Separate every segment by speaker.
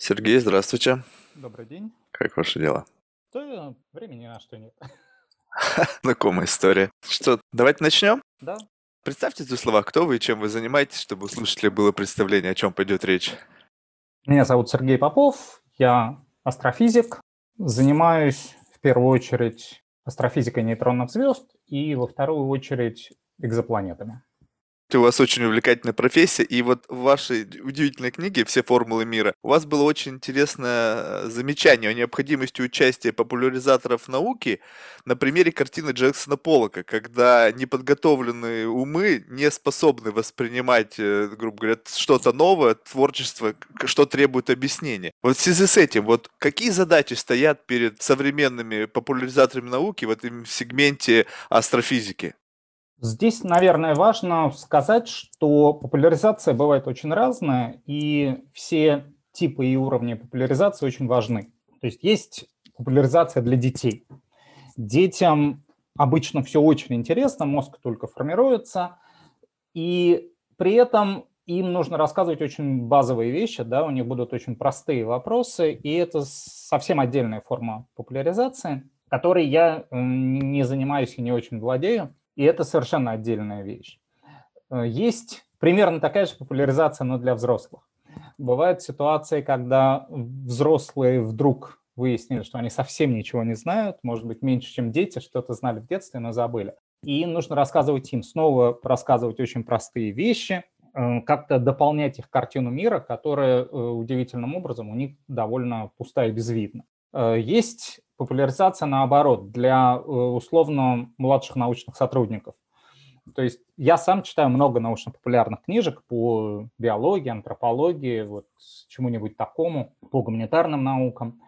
Speaker 1: Сергей, здравствуйте.
Speaker 2: Добрый день.
Speaker 1: Как ваши дела?
Speaker 2: Да, времени на что нет.
Speaker 1: Знакомая история. Что, давайте начнем?
Speaker 2: Да.
Speaker 1: Представьте в словах, кто вы и чем вы занимаетесь, чтобы у слушателей было представление, о чем пойдет речь.
Speaker 2: Меня зовут Сергей Попов, я астрофизик, занимаюсь в первую очередь астрофизикой нейтронных звезд и во вторую очередь экзопланетами.
Speaker 1: У вас очень увлекательная профессия, и вот в вашей удивительной книге «Все формулы мира» у вас было очень интересное э, замечание о необходимости участия популяризаторов науки на примере картины Джексона Поллока, когда неподготовленные умы не способны воспринимать, э, грубо говоря, что-то новое, творчество, что требует объяснения. Вот в связи с этим, вот какие задачи стоят перед современными популяризаторами науки в этом сегменте астрофизики?
Speaker 2: Здесь, наверное, важно сказать, что популяризация бывает очень разная, и все типы и уровни популяризации очень важны. То есть есть популяризация для детей. Детям обычно все очень интересно, мозг только формируется, и при этом им нужно рассказывать очень базовые вещи, да, у них будут очень простые вопросы, и это совсем отдельная форма популяризации, которой я не занимаюсь и не очень владею и это совершенно отдельная вещь. Э, есть примерно такая же популяризация, но для взрослых. Бывают ситуации, когда взрослые вдруг выяснили, что они совсем ничего не знают, может быть, меньше, чем дети, что-то знали в детстве, но забыли. И нужно рассказывать им, снова рассказывать очень простые вещи, э, как-то дополнять их картину мира, которая э, удивительным образом у них довольно пустая и безвидна. Есть популяризация, наоборот, для э, условно младших научных сотрудников. То есть я сам читаю много научно-популярных книжек по биологии, антропологии, вот чему-нибудь такому, по гуманитарным наукам.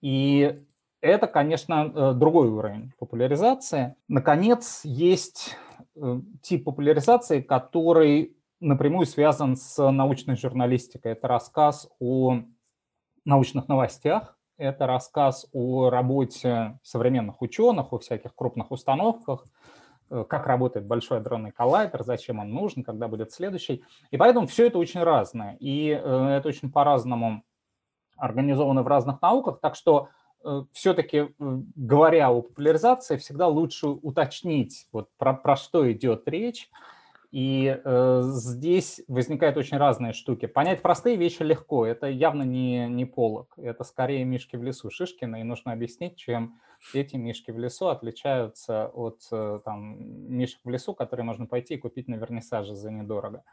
Speaker 2: И это, конечно, э, другой уровень популяризации. Наконец, есть э, тип популяризации, который напрямую связан с научной журналистикой. Это рассказ о научных новостях, это рассказ о работе современных ученых, о всяких крупных установках, э, как работает большой адронный коллайдер, зачем он нужен, когда будет следующий. И поэтому все это очень разное, и э, это очень по-разному организовано в разных науках, так что э, все-таки, говоря о популяризации, всегда лучше уточнить, вот про, про что идет речь, и э, здесь возникают очень разные штуки. Понять простые вещи легко, это явно не, не полок, это скорее мишки в лесу Шишкина, и нужно объяснить, чем эти мишки в лесу отличаются от э, там, мишек в лесу, которые можно пойти и купить на вернисаже за недорого.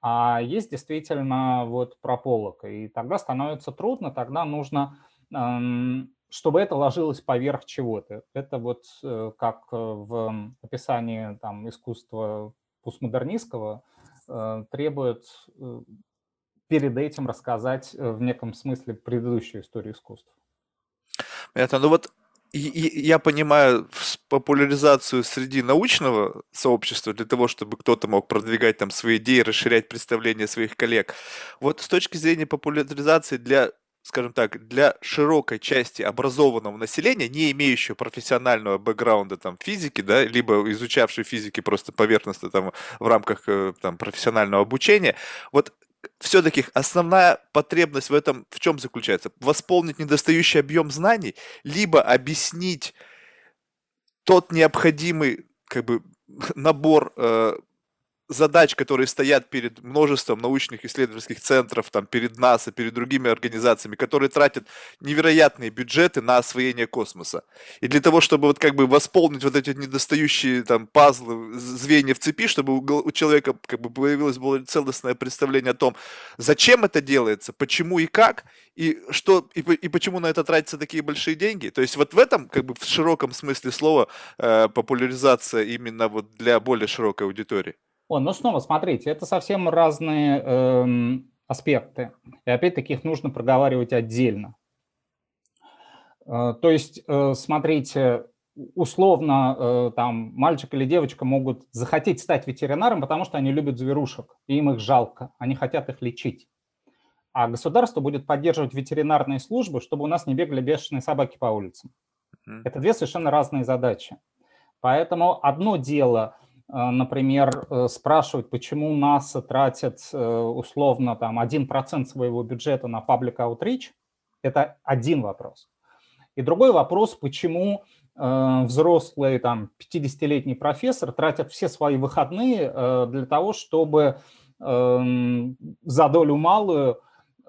Speaker 2: А есть действительно вот про полок, и тогда становится трудно, тогда нужно, эм, чтобы это ложилось поверх чего-то. Это вот э, как э, в описании там, искусства постмодернистского э, требует э, перед этим рассказать э, в неком смысле предыдущую историю искусств.
Speaker 1: Это, ну вот я понимаю популяризацию среди научного сообщества для того, чтобы кто-то мог продвигать там свои идеи, расширять представления своих коллег. Вот с точки зрения популяризации для скажем так, для широкой части образованного населения, не имеющего профессионального бэкграунда там физики, да, либо изучавшей физики просто поверхностно там в рамках э, там профессионального обучения, вот все-таки основная потребность в этом в чем заключается? Восполнить недостающий объем знаний, либо объяснить тот необходимый как бы набор э, задач, которые стоят перед множеством научных исследовательских центров, там, перед НАСА, перед другими организациями, которые тратят невероятные бюджеты на освоение космоса. И для того, чтобы вот как бы восполнить вот эти недостающие там пазлы, звенья в цепи, чтобы у, человека как бы появилось более целостное представление о том, зачем это делается, почему и как, и что и, и почему на это тратятся такие большие деньги. То есть вот в этом как бы в широком смысле слова э, популяризация именно вот для более широкой аудитории.
Speaker 2: О, ну снова смотрите, это совсем разные эм, аспекты. И опять-таки их нужно проговаривать отдельно. Э, то есть, э, смотрите, условно э, там мальчик или девочка могут захотеть стать ветеринаром, потому что они любят зверушек, и им их жалко, они хотят их лечить. А государство будет поддерживать ветеринарные службы, чтобы у нас не бегали бешеные собаки по улицам. Это две совершенно разные задачи. Поэтому одно дело например, спрашивать, почему НАСА тратит условно там 1% своего бюджета на public outreach, это один вопрос. И другой вопрос, почему взрослый там 50-летний профессор тратит все свои выходные для того, чтобы эм, за долю малую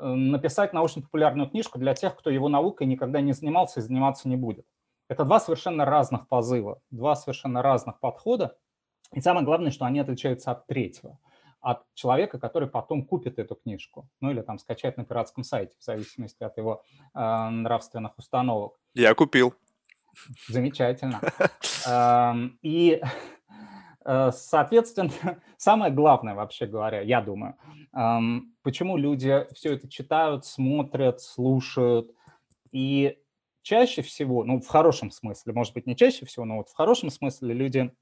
Speaker 2: написать научно-популярную книжку для тех, кто его наукой никогда не занимался и заниматься не будет. Это два совершенно разных позыва, два совершенно разных подхода. И самое главное, что они отличаются от третьего, от человека, который потом купит эту книжку, ну или там скачает на пиратском сайте, в зависимости от его э, нравственных установок.
Speaker 1: Я купил.
Speaker 2: Замечательно. Эм, и Э, соответственно, самое главное, вообще говоря, я думаю, почему люди все это читают, смотрят, слушают, и чаще всего, ну, в хорошем смысле, может быть, не чаще всего, но вот в хорошем смысле люди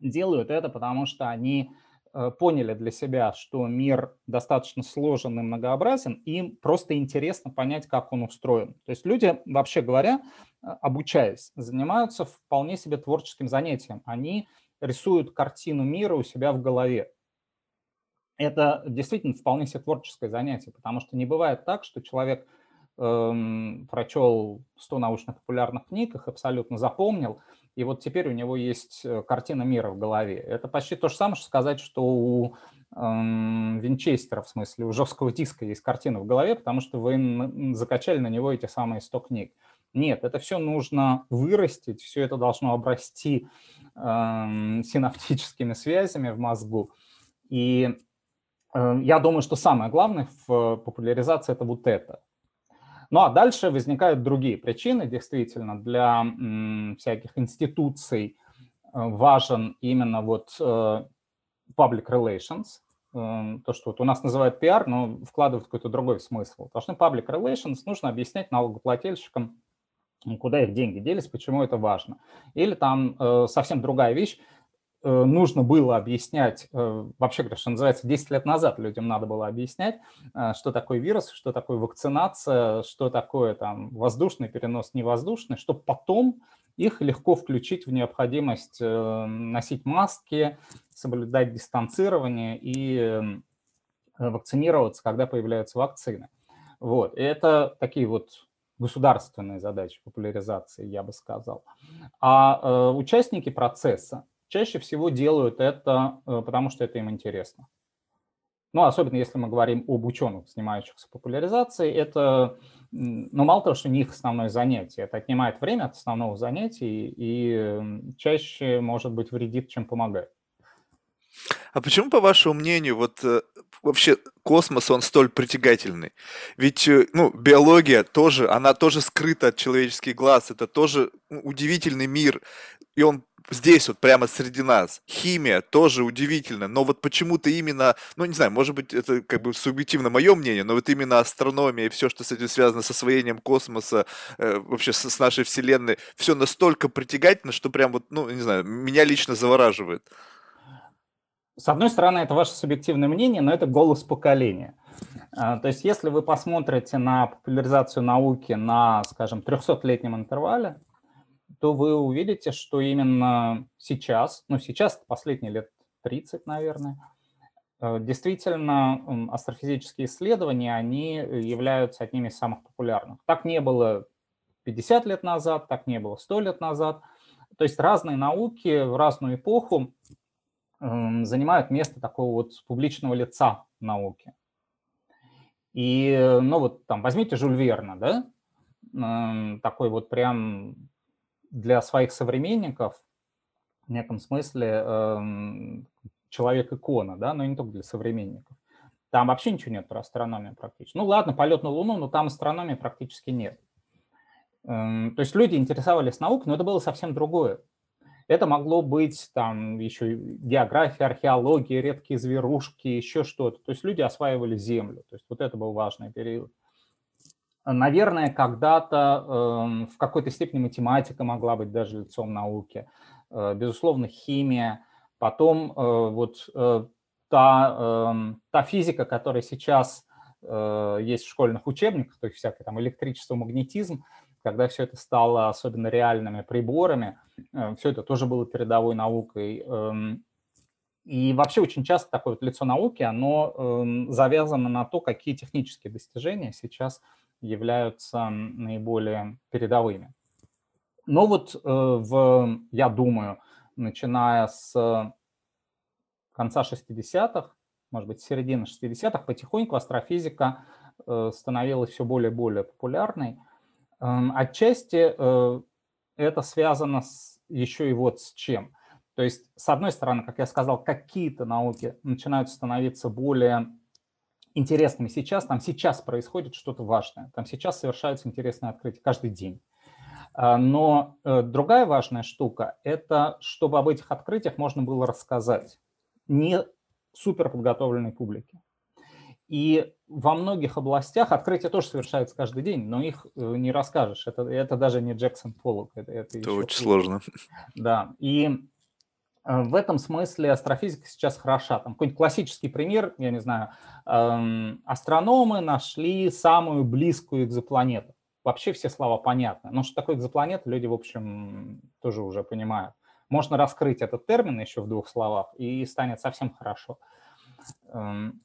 Speaker 2: делают это, потому что они э, поняли для себя, что мир достаточно сложен и многообразен, им просто интересно понять, как он устроен. То есть люди, вообще говоря, э, обучаясь, занимаются вполне себе творческим занятием. Они рисуют картину мира у себя в голове. Это действительно вполне себе творческое занятие, потому что не бывает так, что человек эм, прочел 100 научно-популярных книг, их абсолютно запомнил, и вот теперь у него есть э, картина мира в голове. Это почти то же самое, что сказать, что у эм, Винчестера, в смысле, у жесткого диска есть картина в голове, потому что вы закачали на него эти самые 100 книг. Нет, это все нужно вырастить, все это должно обрасти э, синаптическими связями в мозгу. И э, я думаю, что самое главное в популяризации это вот это. Ну а дальше возникают другие причины. Действительно, для всяких институций э, важен именно вот э, public relations, э, то, что вот у нас называют пиар, но вкладывают какой-то другой смысл. Должны public relations, нужно объяснять налогоплательщикам, куда их деньги делись, почему это важно. Или там совсем другая вещь, нужно было объяснять, э, вообще говоря, что называется, 10 лет назад людям надо было объяснять, э, что такое вирус, что такое вакцинация, что такое там воздушный перенос, невоздушный, чтобы потом их легко включить в необходимость э, носить маски, соблюдать дистанцирование и э, вакцинироваться, когда появляются вакцины. Вот. И это такие вот государственная задача популяризации, я бы сказал. А э, участники процесса чаще всего делают это, э, потому что это им интересно. Ну, особенно если мы говорим об ученых, занимающихся популяризацией, это, ну, мало того, что не их основное занятие, это отнимает время от основного занятия и чаще, может быть, вредит, чем помогает.
Speaker 1: А почему, по вашему мнению, вот э, вообще космос, он столь притягательный? Ведь, э, ну, биология тоже, она тоже скрыта от человеческих глаз, это тоже удивительный мир, и он здесь вот прямо среди нас. Химия тоже удивительно, но вот почему-то именно, ну не знаю, может быть это как бы субъективно мое мнение, но вот именно астрономия и все, что с этим связано с освоением космоса, э, вообще с, с нашей Вселенной, все настолько притягательно, что прям вот, ну не знаю, меня лично завораживает.
Speaker 2: С одной стороны, это ваше субъективное мнение, но это голос поколения. А, то есть если вы посмотрите на популяризацию науки на, скажем, 300-летнем интервале, то вы увидите, что именно сейчас, ну сейчас, последние лет 30, наверное, э, действительно астрофизические исследования, они являются одними из самых популярных. Так не было 50 лет назад, так не было 100 лет назад. То есть разные науки в разную эпоху Эм, занимают место такого вот публичного лица науки. И, ну вот там, возьмите Жюль Верна, да, эм, такой вот прям для своих современников в неком смысле эм, человек-икона, да, но не только для современников. Там вообще ничего нет про астрономию практически. Ну ладно, полет на Луну, но там астрономии практически нет. То есть люди интересовались наукой, но это было совсем другое. Это могло быть там еще география, археология, редкие зверушки, еще что-то. То есть люди осваивали землю. То есть вот это был важный период. Наверное, когда-то э, в какой-то степени математика могла быть даже лицом науки. Э, безусловно, химия. Потом э, вот э, та, э, та физика, которая сейчас есть в школьных учебниках, то есть всякое там электричество, магнетизм, когда все это стало особенно реальными приборами, все это тоже было передовой наукой. Эм, И вообще очень часто такое вот лицо науки, оно завязано на то, какие технические достижения сейчас являются наиболее передовыми. Но вот э, в, я думаю, начиная с конца 60-х, может быть, середины 60-х, потихоньку астрофизика э, становилась все более и более популярной. Эм, отчасти э, это связано с, еще и вот с чем. То есть, с одной стороны, как я сказал, какие-то науки начинают становиться более интересными сейчас, там сейчас происходит что-то важное, там сейчас совершаются интересные открытия каждый день. А, но э, другая важная штука – это чтобы об этих открытиях можно было рассказать не супер подготовленной публике. И во многих областях открытия тоже совершаются каждый день, но их э, не расскажешь. Это, это даже не Джексон Поллок. Это, это,
Speaker 1: это очень хуже. сложно.
Speaker 2: Да, и в этом смысле астрофизика сейчас хороша. Там какой-нибудь классический пример, я не знаю, эм, астрономы нашли самую близкую экзопланету. Вообще все слова понятны. Но что такое экзопланета, люди, в общем, тоже уже понимают. Можно раскрыть этот термин еще в двух словах, и станет совсем хорошо. Эм,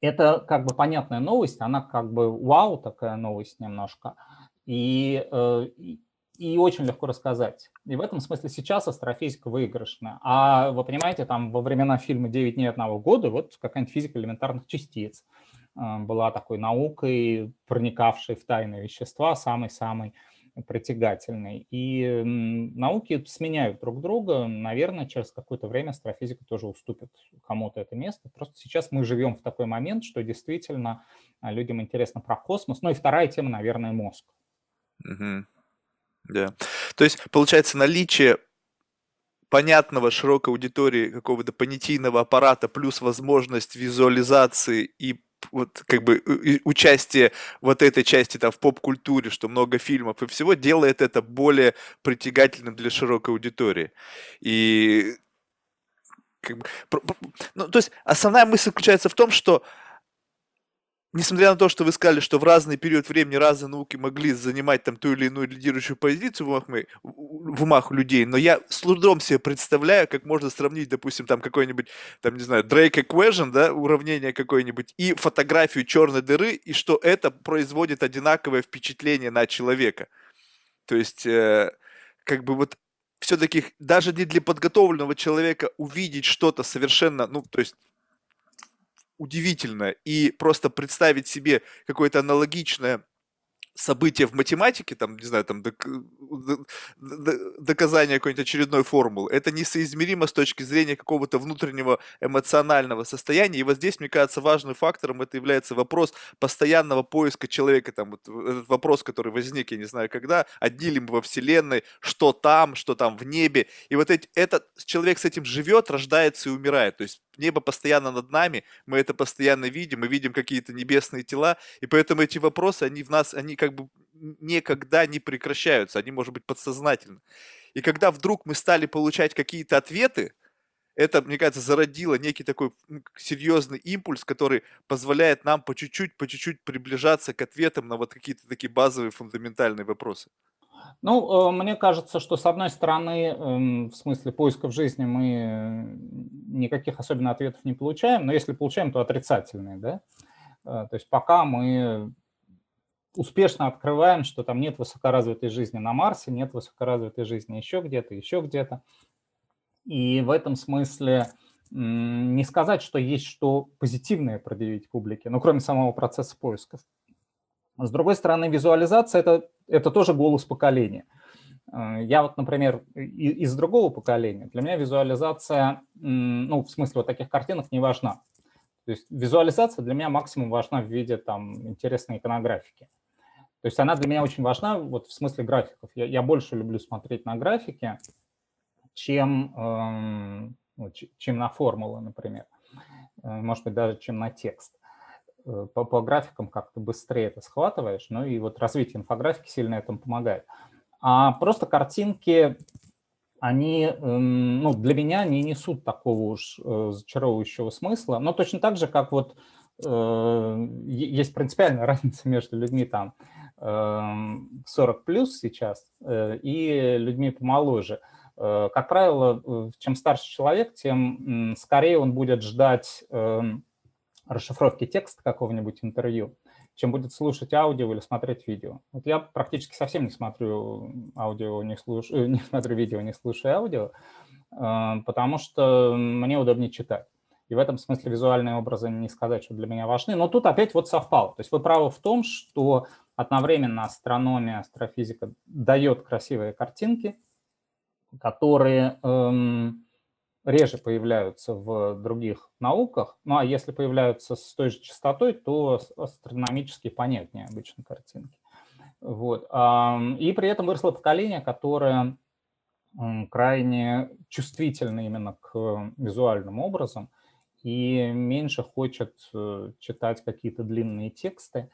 Speaker 2: это как бы понятная новость, она как бы вау, такая новость немножко, и, э, и, очень легко рассказать. И в этом смысле сейчас астрофизика выигрышная. А вы понимаете, там во времена фильма «Девять дней одного года» вот какая-нибудь физика элементарных частиц э, была такой наукой, проникавшей в тайные вещества, самый-самый притягательный. И науки сменяют друг друга. Наверное, через какое-то время астрофизика тоже уступит кому-то это место. Просто сейчас мы живем в такой момент, что действительно а, людям интересно про космос. Ну и вторая тема, наверное, мозг.
Speaker 1: Угу. Да. То есть, получается, наличие понятного широкой аудитории какого-то понятийного аппарата плюс возможность визуализации и вот как бы участие вот этой части там в поп-культуре, что много фильмов и всего, делает это более притягательным для широкой аудитории. И как бы, ну, то есть основная мысль заключается в том, что несмотря на то, что вы сказали, что в разный период времени разные науки могли занимать там ту или иную лидирующую позицию в умах, в умах людей, но я с трудом себе представляю, как можно сравнить, допустим, там какой-нибудь, там, не знаю, Drake Equation, да, уравнение какое-нибудь, и фотографию черной дыры, и что это производит одинаковое впечатление на человека. То есть, э, как бы вот все-таки даже не для подготовленного человека увидеть что-то совершенно, ну, то есть удивительно. И просто представить себе какое-то аналогичное событие в математике, там, не знаю, там, док, доказание какой-нибудь очередной формулы, это несоизмеримо с точки зрения какого-то внутреннего эмоционального состояния. И вот здесь, мне кажется, важным фактором это является вопрос постоянного поиска человека. Там, вот этот вопрос, который возник, я не знаю когда, одни ли мы во Вселенной, что там, что там в небе. И вот эти, этот человек с этим живет, рождается и умирает. То есть небо постоянно над нами, мы это постоянно видим, мы видим какие-то небесные тела, и поэтому эти вопросы, они в нас, они как бы никогда не прекращаются, они, может быть, подсознательны. И когда вдруг мы стали получать какие-то ответы, это, мне кажется, зародило некий такой серьезный импульс, который позволяет нам по чуть-чуть, по чуть-чуть приближаться к ответам на вот какие-то такие базовые фундаментальные вопросы.
Speaker 2: Ну, э, мне кажется, что с одной стороны, эм, в смысле поиска в жизни мы никаких особенно ответов не получаем, но если получаем, то отрицательные, да. Э, то есть пока мы успешно открываем, что там нет высокоразвитой жизни на Марсе, нет высокоразвитой жизни еще где-то, еще где-то. И в этом смысле не сказать, что есть что позитивное предъявить публике, ну, кроме самого процесса поисков. С другой стороны, визуализация это, – это тоже голос поколения. Э, я вот, например, из другого поколения. Для меня визуализация, ну, в смысле вот таких картинок не важна. То есть визуализация для меня максимум важна в виде там интересной иконографики. То есть она для меня очень важна вот в смысле графиков. Я, я больше люблю смотреть на графики, чем, э, чем на формулы, например. Э, может быть, даже чем на текст. Э, по, по графикам как-то быстрее это схватываешь, ну и вот развитие инфографики сильно этому помогает. А просто картинки, они, эм, ну, для меня не несут такого уж э, зачаровывающего смысла, но точно так же, как вот э, есть принципиальная разница между людьми там 40 эм, плюс сейчас и людьми помоложе. Как правило, чем старше человек, тем скорее он будет ждать эм, расшифровки текста какого-нибудь интервью, чем будет слушать аудио или смотреть видео. Вот я практически совсем не смотрю аудио, не, слушаю, не смотрю видео, не слушаю аудио, потому что мне удобнее читать. И в этом смысле визуальные образы не сказать, что для меня важны. Но тут опять вот совпало. То есть вы правы в том, что одновременно астрономия, астрофизика дает красивые картинки, которые эм, реже появляются в других науках. Ну а если появляются с той же частотой, то астрономически понятнее обычно картинки. Вот. И при этом выросло поколение, которое крайне чувствительно именно к визуальным образом и меньше хочет э, читать какие-то длинные тексты.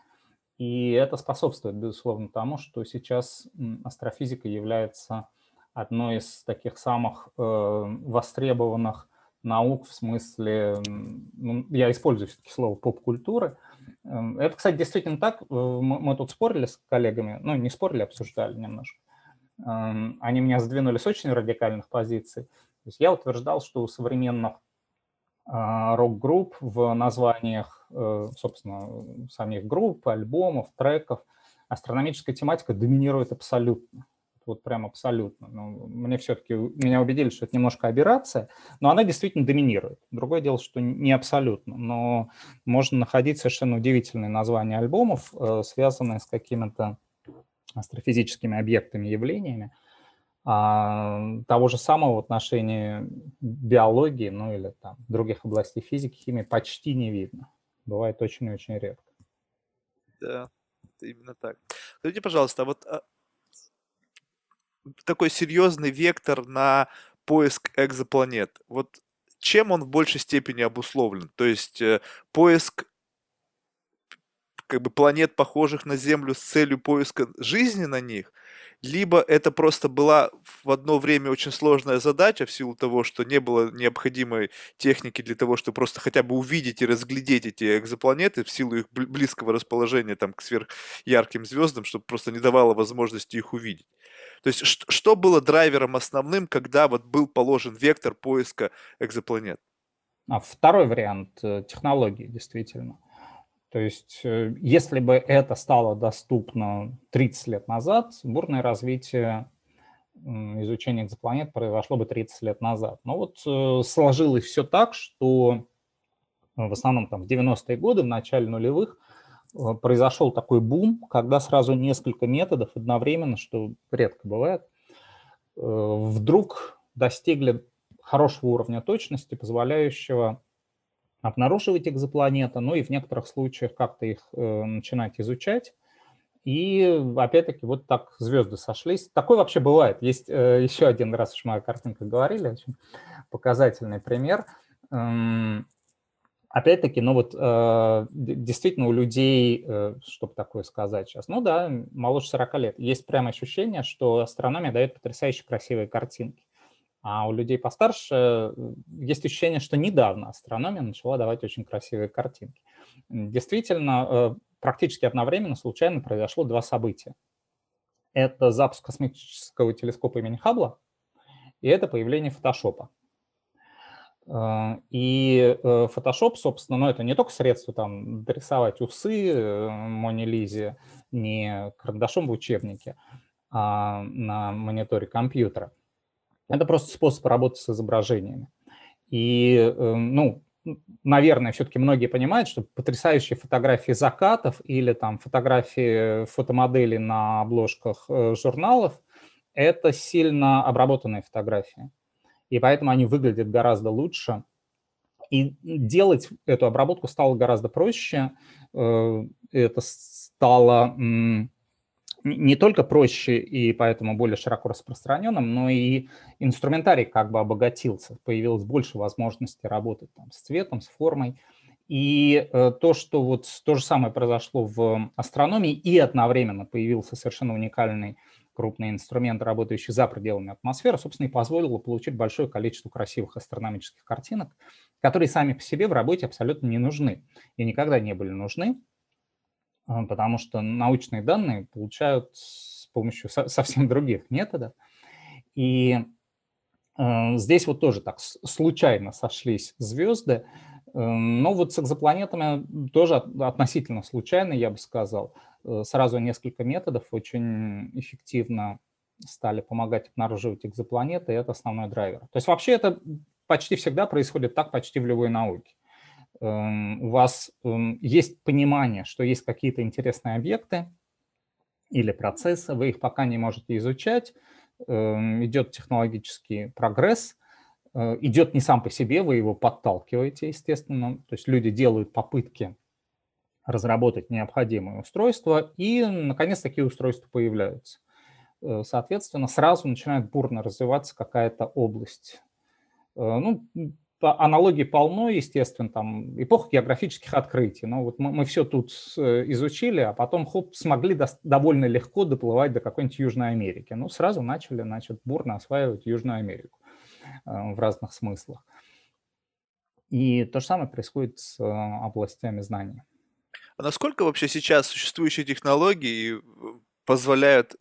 Speaker 2: И это способствует, безусловно, тому, что сейчас астрофизика является одной из таких самых э, востребованных наук в смысле, ну, я использую все-таки слово поп-культуры. Эм, это, кстати, действительно так. Э, мы тут спорили с коллегами, ну, не спорили, обсуждали немножко. Эм, они меня сдвинули с очень радикальных позиций. То есть я утверждал, что у современных а, рок-групп в названиях, э, собственно, самих групп, альбомов, треков. Астрономическая тематика доминирует абсолютно. Вот прям абсолютно. Ну, мне все-таки, меня убедили, что это немножко аберрация, но она действительно доминирует. Другое дело, что не абсолютно, но можно находить совершенно удивительные названия альбомов, э, связанные с какими-то астрофизическими объектами, явлениями, а, того же самого в отношении биологии, ну или там других областей физики, химии почти не видно. Бывает очень-очень редко.
Speaker 1: Да, именно так. Скажите, пожалуйста, а вот а, такой серьезный вектор на поиск экзопланет. Вот чем он в большей степени обусловлен? То есть э, поиск как бы планет, похожих на Землю, с целью поиска жизни на них – либо это просто была в одно время очень сложная задача в силу того, что не было необходимой техники для того, чтобы просто хотя бы увидеть и разглядеть эти экзопланеты в силу их близкого расположения там, к сверхярким звездам, чтобы просто не давало возможности их увидеть. То есть что было драйвером основным, когда вот был положен вектор поиска экзопланет?
Speaker 2: А второй вариант э, технологии, действительно. То есть э, если бы это стало доступно 30 лет назад, бурное развитие изучения экзопланет произошло бы 30 лет назад. Но вот э, сложилось все так, что в основном там в 90-е годы, в начале нулевых, произошел такой бум, когда сразу несколько методов одновременно, что редко бывает, вдруг достигли хорошего уровня точности, позволяющего обнаруживать экзопланеты, ну и в некоторых случаях как-то их э, начинать изучать. И опять-таки вот так звезды сошлись. Такое вообще бывает. Есть э, еще один раз, уж моя картинка говорили, очень показательный пример. Эм, опять-таки, ну вот э, действительно у людей, э, чтобы такое сказать сейчас, ну да, моложе 40 лет, есть прямо ощущение, что астрономия дает потрясающе красивые картинки. А у людей постарше есть ощущение, что недавно астрономия начала давать очень красивые картинки. Действительно, э, практически одновременно случайно произошло два события. Это запуск космического телескопа имени Хаббла, и это появление фотошопа. Э, и э, фотошоп, собственно, ну, это не только средство там дорисовать усы Мони Лизе не карандашом в учебнике, а на мониторе компьютера – это просто способ работы с изображениями. И, ну, наверное, все-таки многие понимают, что потрясающие фотографии закатов или там фотографии фотомоделей на обложках э, журналов – это сильно обработанные фотографии. И поэтому они выглядят гораздо лучше. И делать эту обработку стало гораздо проще. Э, это стало не только проще и поэтому более широко распространенным, но и инструментарий как бы обогатился, появилось больше возможностей работать там, с цветом, с формой. И э, то, что вот то же самое произошло в астрономии, и одновременно появился совершенно уникальный крупный инструмент, работающий за пределами атмосферы, собственно, и позволило получить большое количество красивых астрономических картинок, которые сами по себе в работе абсолютно не нужны и никогда не были нужны, а, потому что научные данные получают с помощью совсем других методов. И Э, здесь вот тоже так случайно сошлись звезды, эм, но вот с экзопланетами тоже относительно случайно, я бы сказал. Э, сразу несколько методов очень эффективно стали помогать обнаруживать экзопланеты, и это основной драйвер. То есть вообще это почти всегда происходит так почти в любой науке. Эм, у вас эм, есть понимание, что есть какие-то интересные объекты или процессы, вы их пока не можете изучать, идет технологический прогресс, идет не сам по себе, вы его подталкиваете, естественно, то есть люди делают попытки разработать необходимые устройства, и, наконец, такие устройства появляются. Э, соответственно, сразу начинает бурно развиваться какая-то область. Э, ну, аналогий полно, естественно, там эпоха географических открытий. Но вот мы, мы все тут э, изучили, а потом хоп, смогли до, довольно легко доплывать до какой-нибудь Южной Америки. Ну, сразу начали, значит, бурно осваивать Южную Америку в разных смыслах. И то же самое происходит с областями знаний.
Speaker 1: А насколько вообще сейчас существующие технологии позволяют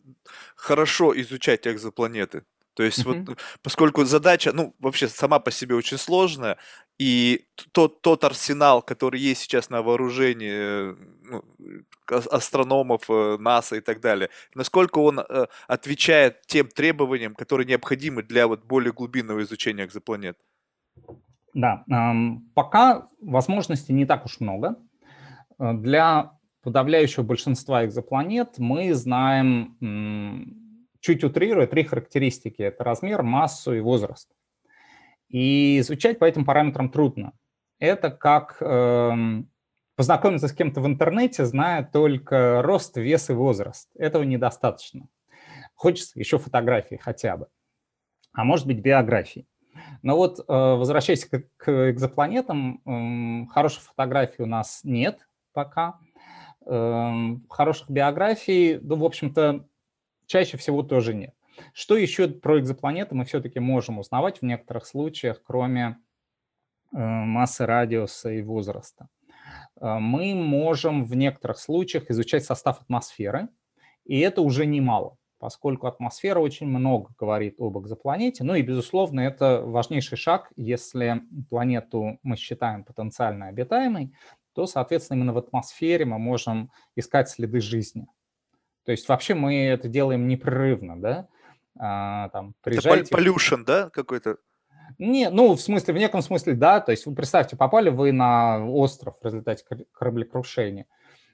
Speaker 1: хорошо изучать экзопланеты? То есть mm-hmm. вот, поскольку задача, ну, вообще сама по себе очень сложная, и тот, тот арсенал, который есть сейчас на вооружении ну, астрономов, э, НАСА и так далее, насколько он э, отвечает тем требованиям, которые необходимы для вот более глубинного изучения экзопланет?
Speaker 2: Да, эм, пока возможностей не так уж много. Э, для подавляющего большинства экзопланет мы знаем, чуть утрируя, три характеристики. Это размер, массу и возраст. И изучать по этим параметрам трудно. Это как э, познакомиться с кем-то в интернете, зная только рост, вес и возраст. Этого недостаточно. Хочется еще фотографии хотя бы, а может быть биографии. Но вот, э, возвращаясь к, к экзопланетам, э, хороших фотографий у нас нет, пока. Эм, хороших биографий, ну, в общем-то, чаще всего тоже нет. Что еще про экзопланеты мы все-таки можем узнавать в некоторых случаях, кроме э, массы, радиуса и возраста? Э, мы можем в некоторых случаях изучать состав атмосферы, и это уже немало, поскольку атмосфера очень много говорит об экзопланете. Ну и, безусловно, это важнейший шаг, если планету мы считаем потенциально обитаемой, то, соответственно, именно в атмосфере мы можем искать следы жизни. То есть вообще мы это делаем непрерывно, да?
Speaker 1: А, там, приезжаете... Это pollution, да, какой-то?
Speaker 2: Не, ну, в смысле, в неком смысле, да. То есть вы представьте, попали вы на остров в результате кораблекрушения,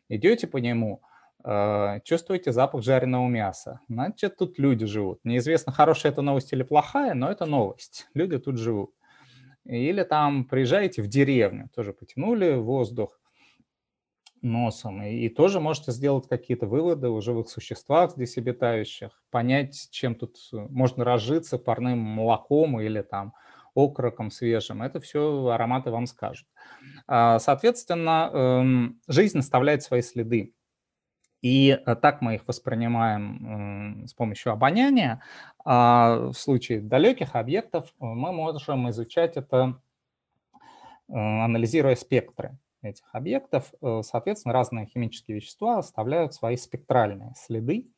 Speaker 2: идете по нему, э, чувствуете запах жареного мяса. Значит, тут люди живут. Неизвестно, хорошая это новость или плохая, но это новость. Люди тут живут. Или там приезжаете в деревню, тоже потянули воздух носом, и, и тоже можете сделать какие-то выводы о живых существах здесь обитающих, понять, чем тут э, можно разжиться парным молоком или там окороком свежим. Это все ароматы вам скажут. А, соответственно, эм, жизнь оставляет свои следы. И э, так мы их воспринимаем с помощью обоняния. А в случае далеких объектов мы можем изучать это, э, анализируя спектры этих объектов. Соответственно, разные химические вещества оставляют свои спектральные следы.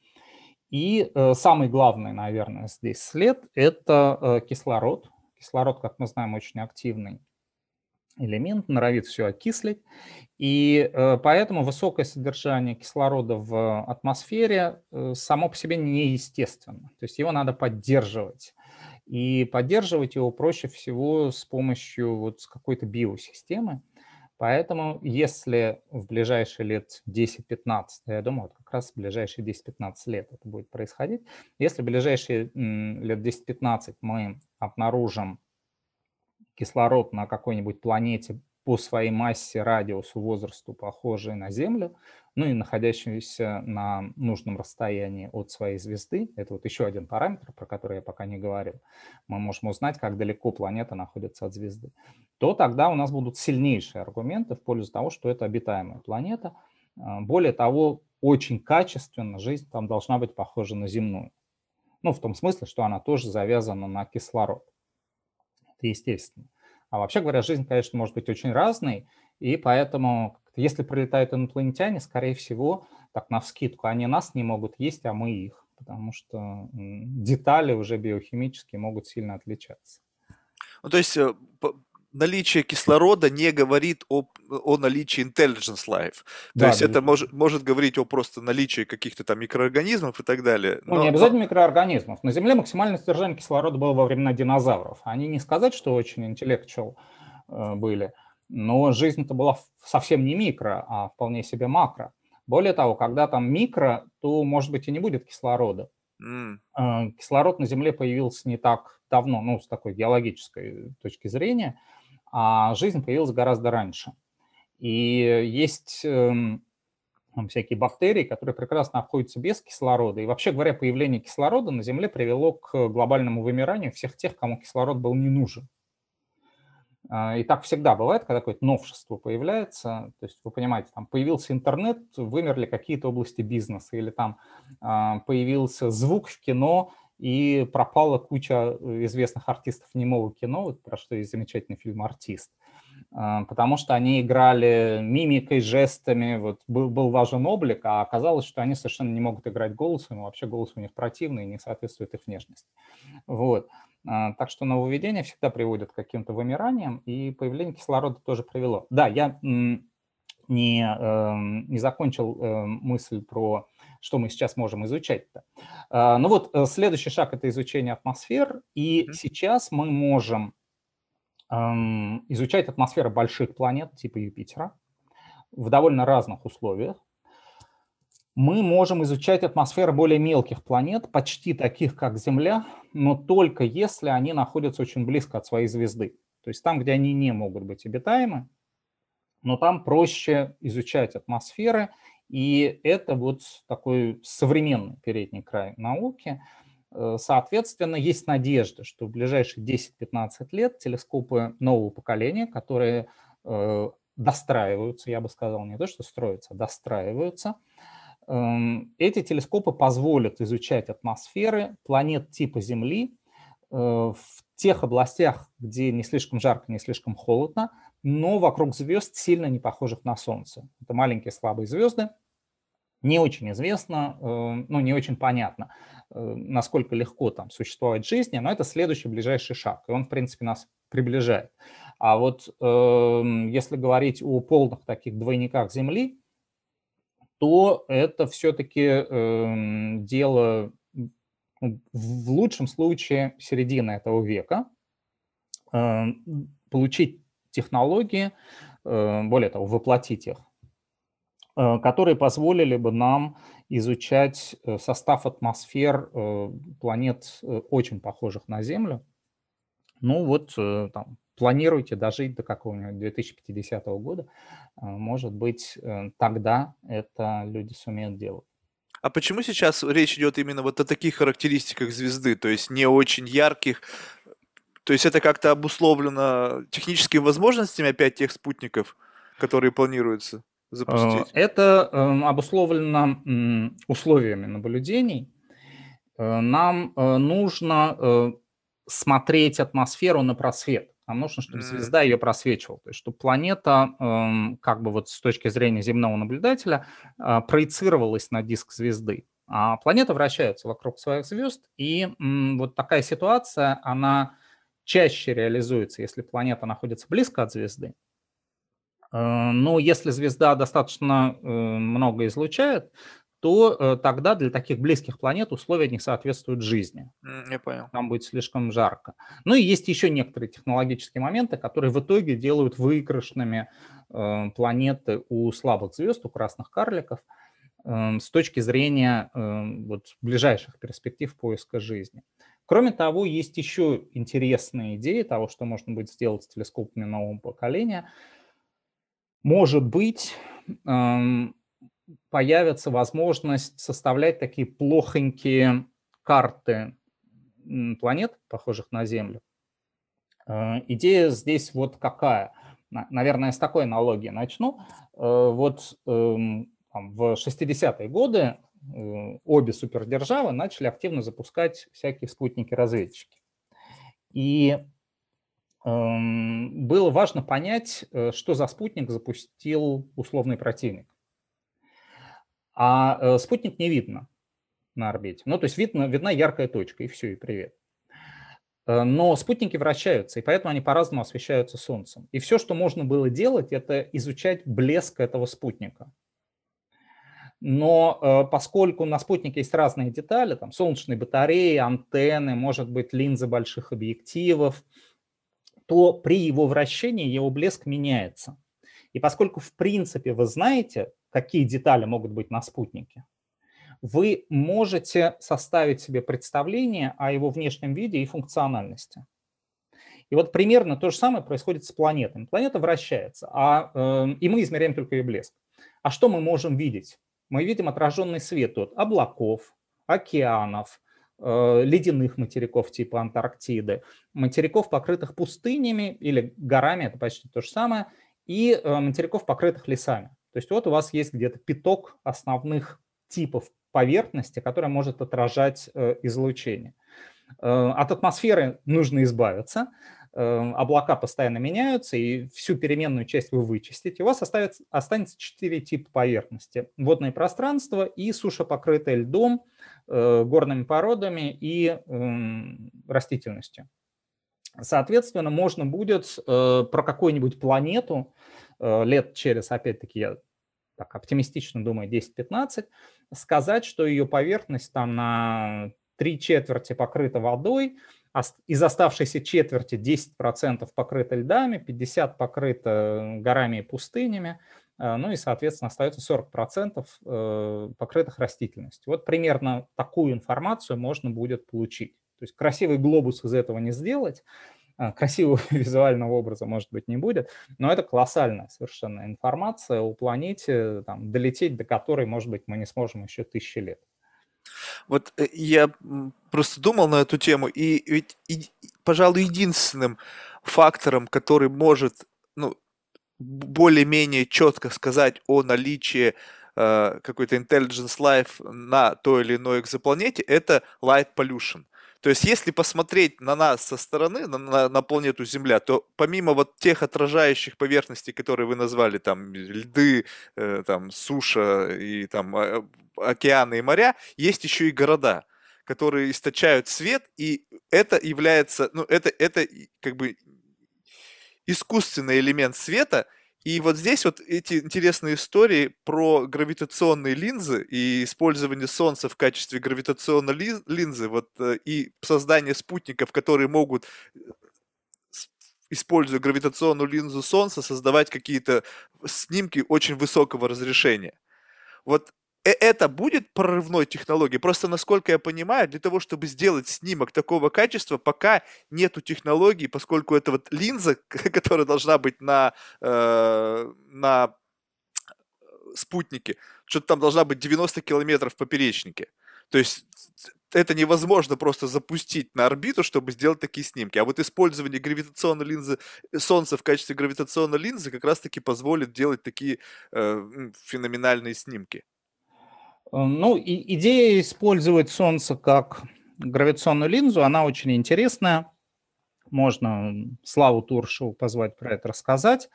Speaker 2: И самый главный, наверное, здесь след – это кислород. Кислород, как мы знаем, очень активный элемент, норовит все окислить. И э, поэтому высокое содержание кислорода в атмосфере э, само по себе неестественно. То есть его надо поддерживать. И поддерживать его проще всего с помощью вот какой-то биосистемы. Поэтому если в ближайшие лет 10-15, я думаю, вот как раз в ближайшие 10-15 лет это будет происходить, если в ближайшие лет 10-15 мы обнаружим кислород на какой-нибудь планете по своей массе, радиусу, возрасту похожий на Землю, ну и находящийся на нужном расстоянии от своей звезды, это вот еще один параметр, про который я пока не говорил, мы можем узнать, как далеко планета находится от звезды, то тогда у нас будут сильнейшие аргументы в пользу того, что это обитаемая планета. А, более того, очень качественно жизнь там должна быть похожа на земную. Ну, в том смысле, что она тоже завязана на кислород это естественно. А вообще говоря, жизнь, конечно, может быть очень разной, и поэтому, если прилетают инопланетяне, скорее всего, так на вскидку, они нас не могут есть, а мы их, потому что детали уже биохимические могут сильно отличаться.
Speaker 1: Ну, то есть э, наличие кислорода не говорит о, о наличии intelligence life. То да, есть это может, может говорить о просто наличии каких-то там микроорганизмов и так далее.
Speaker 2: Ну, но, не обязательно но... микроорганизмов. На Земле максимальное содержание кислорода было во времена динозавров. Они не сказать, что очень интеллектуал э, были, но жизнь-то была совсем не микро, а вполне себе макро. Более того, когда там микро, то, может быть, и не будет кислорода. Mm. Кислород на Земле появился не так давно, ну, с такой геологической точки зрения – а жизнь появилась гораздо раньше. И есть эм, всякие бактерии, которые прекрасно обходятся без кислорода. И вообще говоря, появление кислорода на Земле привело к глобальному вымиранию всех тех, кому кислород был не нужен. А, и так всегда бывает, когда какое-то новшество появляется. То есть вы понимаете, там появился интернет, вымерли какие-то области бизнеса, или там а, появился звук в кино, и пропала куча э, известных артистов немого кино, вот про что есть замечательный фильм «Артист», а, потому что они играли мимикой, жестами, вот был, был важен облик, а оказалось, что они совершенно не могут играть голосом, и вообще голос у них противный и не соответствует их внешности. Вот. А, так что нововведения всегда приводят к каким-то вымираниям, и появление кислорода тоже привело. Да, я не, эм, не закончил эм, мысль про что мы сейчас можем изучать-то. А, ну вот э, следующий шаг – это изучение атмосфер, и сейчас мы можем эм, изучать атмосферы больших планет типа Юпитера в довольно разных условиях. Мы можем изучать атмосферы более мелких планет, почти таких, как Земля, но только если они находятся очень близко от своей звезды. То есть там, где они не могут быть обитаемы, но там проще изучать атмосферы, и это вот такой современный передний край науки. Э, соответственно, есть надежда, что в ближайшие 10-15 лет телескопы нового поколения, которые э, достраиваются, я бы сказал, не то, что строятся, а достраиваются, эм, эти телескопы позволят изучать атмосферы планет типа Земли э, в тех областях, где не слишком жарко, не слишком холодно, но вокруг звезд сильно не похожих на Солнце. Это маленькие слабые звезды. Не очень известно, э, ну, не очень понятно, э, насколько легко там существовать жизни, но это следующий ближайший шаг, и он, в принципе, нас приближает. А вот эм, если говорить о полных таких двойниках Земли, то это все-таки эм, дело в лучшем случае середины этого века. Эм, получить технологии, э, более того, воплотить их, которые позволили бы нам изучать э, состав атмосфер планет, очень похожих на Землю. Ну вот, там, планируйте дожить до какого-нибудь 2050 года. Может быть, тогда это люди сумеют делать.
Speaker 1: А почему сейчас речь идет именно вот о таких характеристиках звезды, то есть не очень ярких, то есть это как-то обусловлено техническими возможностями опять тех спутников, которые планируются запустить?
Speaker 2: Э, это эм, обусловлено условиями наблюдений. Э, нам э, нужно смотреть атмосферу на просвет. Нам нужно, чтобы звезда ее просвечивала. То есть, чтобы планета, эм, как бы вот с точки зрения земного наблюдателя, проецировалась на диск звезды. А планета вращается вокруг своих звезд, и вот такая ситуация, она чаще реализуется, если планета находится близко от звезды. Э, но если звезда достаточно э, много излучает, то э, тогда для таких близких планет условия не соответствуют жизни.
Speaker 1: Я понял.
Speaker 2: Там будет слишком жарко. Ну и есть еще некоторые технологические моменты, которые в итоге делают выигрышными планеты у слабых звезд, у красных карликов, с точки зрения вот, ближайших перспектив поиска жизни. Кроме того, есть еще интересные идеи того, что можно будет сделать с телескопами нового поколения. Может быть, появится возможность составлять такие плохонькие карты планет, похожих на Землю. Э, идея здесь вот какая. Наверное, с такой аналогии начну. Э, вот эм, в 60-е годы Э, обе супердержавы начали активно запускать всякие спутники-разведчики. И было важно понять, э, что за спутник запустил условный противник. А э, спутник не видно. на орбите. Ну, то есть видно, видна яркая точка, и все, и привет. Э, но спутники вращаются, и поэтому они по-разному освещаются Солнцем. И все, что можно было делать, это изучать блеск этого спутника. Но поскольку на спутнике есть разные детали, там солнечные батареи, антенны, может быть, линзы больших объективов, то при его вращении его блеск меняется. И поскольку, в принципе, вы знаете, какие детали могут быть на спутнике, вы можете составить себе представление о его внешнем виде и функциональности. И вот примерно то же самое происходит с планетами. Планета вращается, а, э, и мы измеряем только ее блеск. А что мы можем видеть? Мы видим отраженный свет от облаков, океанов, ледяных материков типа Антарктиды, материков, покрытых пустынями или горами, это почти то же самое, и э, материков, покрытых лесами. То есть вот у вас есть где-то пяток основных типов поверхности, которая может отражать э, излучение. Э, от атмосферы нужно избавиться, э, облака постоянно меняются, и всю переменную часть вы вычистите. У вас останется, останется четыре типа поверхности. Водное пространство и суша, покрытая льдом, горными породами и эм, растительностью. Соответственно, можно будет про какую-нибудь планету лет через, опять-таки, я так оптимистично думаю, 10-15, сказать, что ее поверхность там на три четверти покрыта водой, из оставшейся четверти 10% покрыто льдами, 50% покрыто горами и пустынями, э, ну и, соответственно, остается 40% э, покрытых растительностью. Вот примерно такую информацию можно будет получить. То есть красивый глобус из этого не сделать, а, красивого визуального образа, может быть, не будет, но это колоссальная совершенно информация о планете, там, долететь до которой, может быть, мы не сможем еще тысячи лет.
Speaker 1: Вот э, я просто думал на эту тему, и ведь, и, пожалуй, единственным фактором, который может ну, более-менее четко сказать о наличии э, какой-то intelligence life на той или иной экзопланете, это light pollution. То есть, если посмотреть на нас со стороны, на, на, на планету Земля, то помимо вот тех отражающих поверхностей, которые вы назвали, там льды, э, там суша и там э, океаны и моря, есть еще и города, которые источают свет, и это является, ну, это, это как бы искусственный элемент света, и вот здесь вот эти интересные истории про гравитационные линзы и использование Солнца в качестве гравитационной линзы, вот э, и создание спутников, которые могут э, используя гравитационную линзу Солнца, создавать какие-то снимки очень высокого разрешения. Вот это будет прорывной технологией. Просто, насколько я понимаю, для того, чтобы сделать снимок такого качества, пока нету технологии, поскольку это вот линза, которая должна быть на, э, на спутнике, что-то там должна быть 90 километров поперечнике. То есть это невозможно просто запустить на орбиту, чтобы сделать такие снимки. А вот использование гравитационной линзы Солнца в качестве гравитационной линзы как раз-таки позволит делать такие э, феноменальные снимки.
Speaker 2: Э, ну, и идея использовать Солнце как гравитационную линзу, она очень интересная. Можно Славу Туршеву позвать про это рассказать.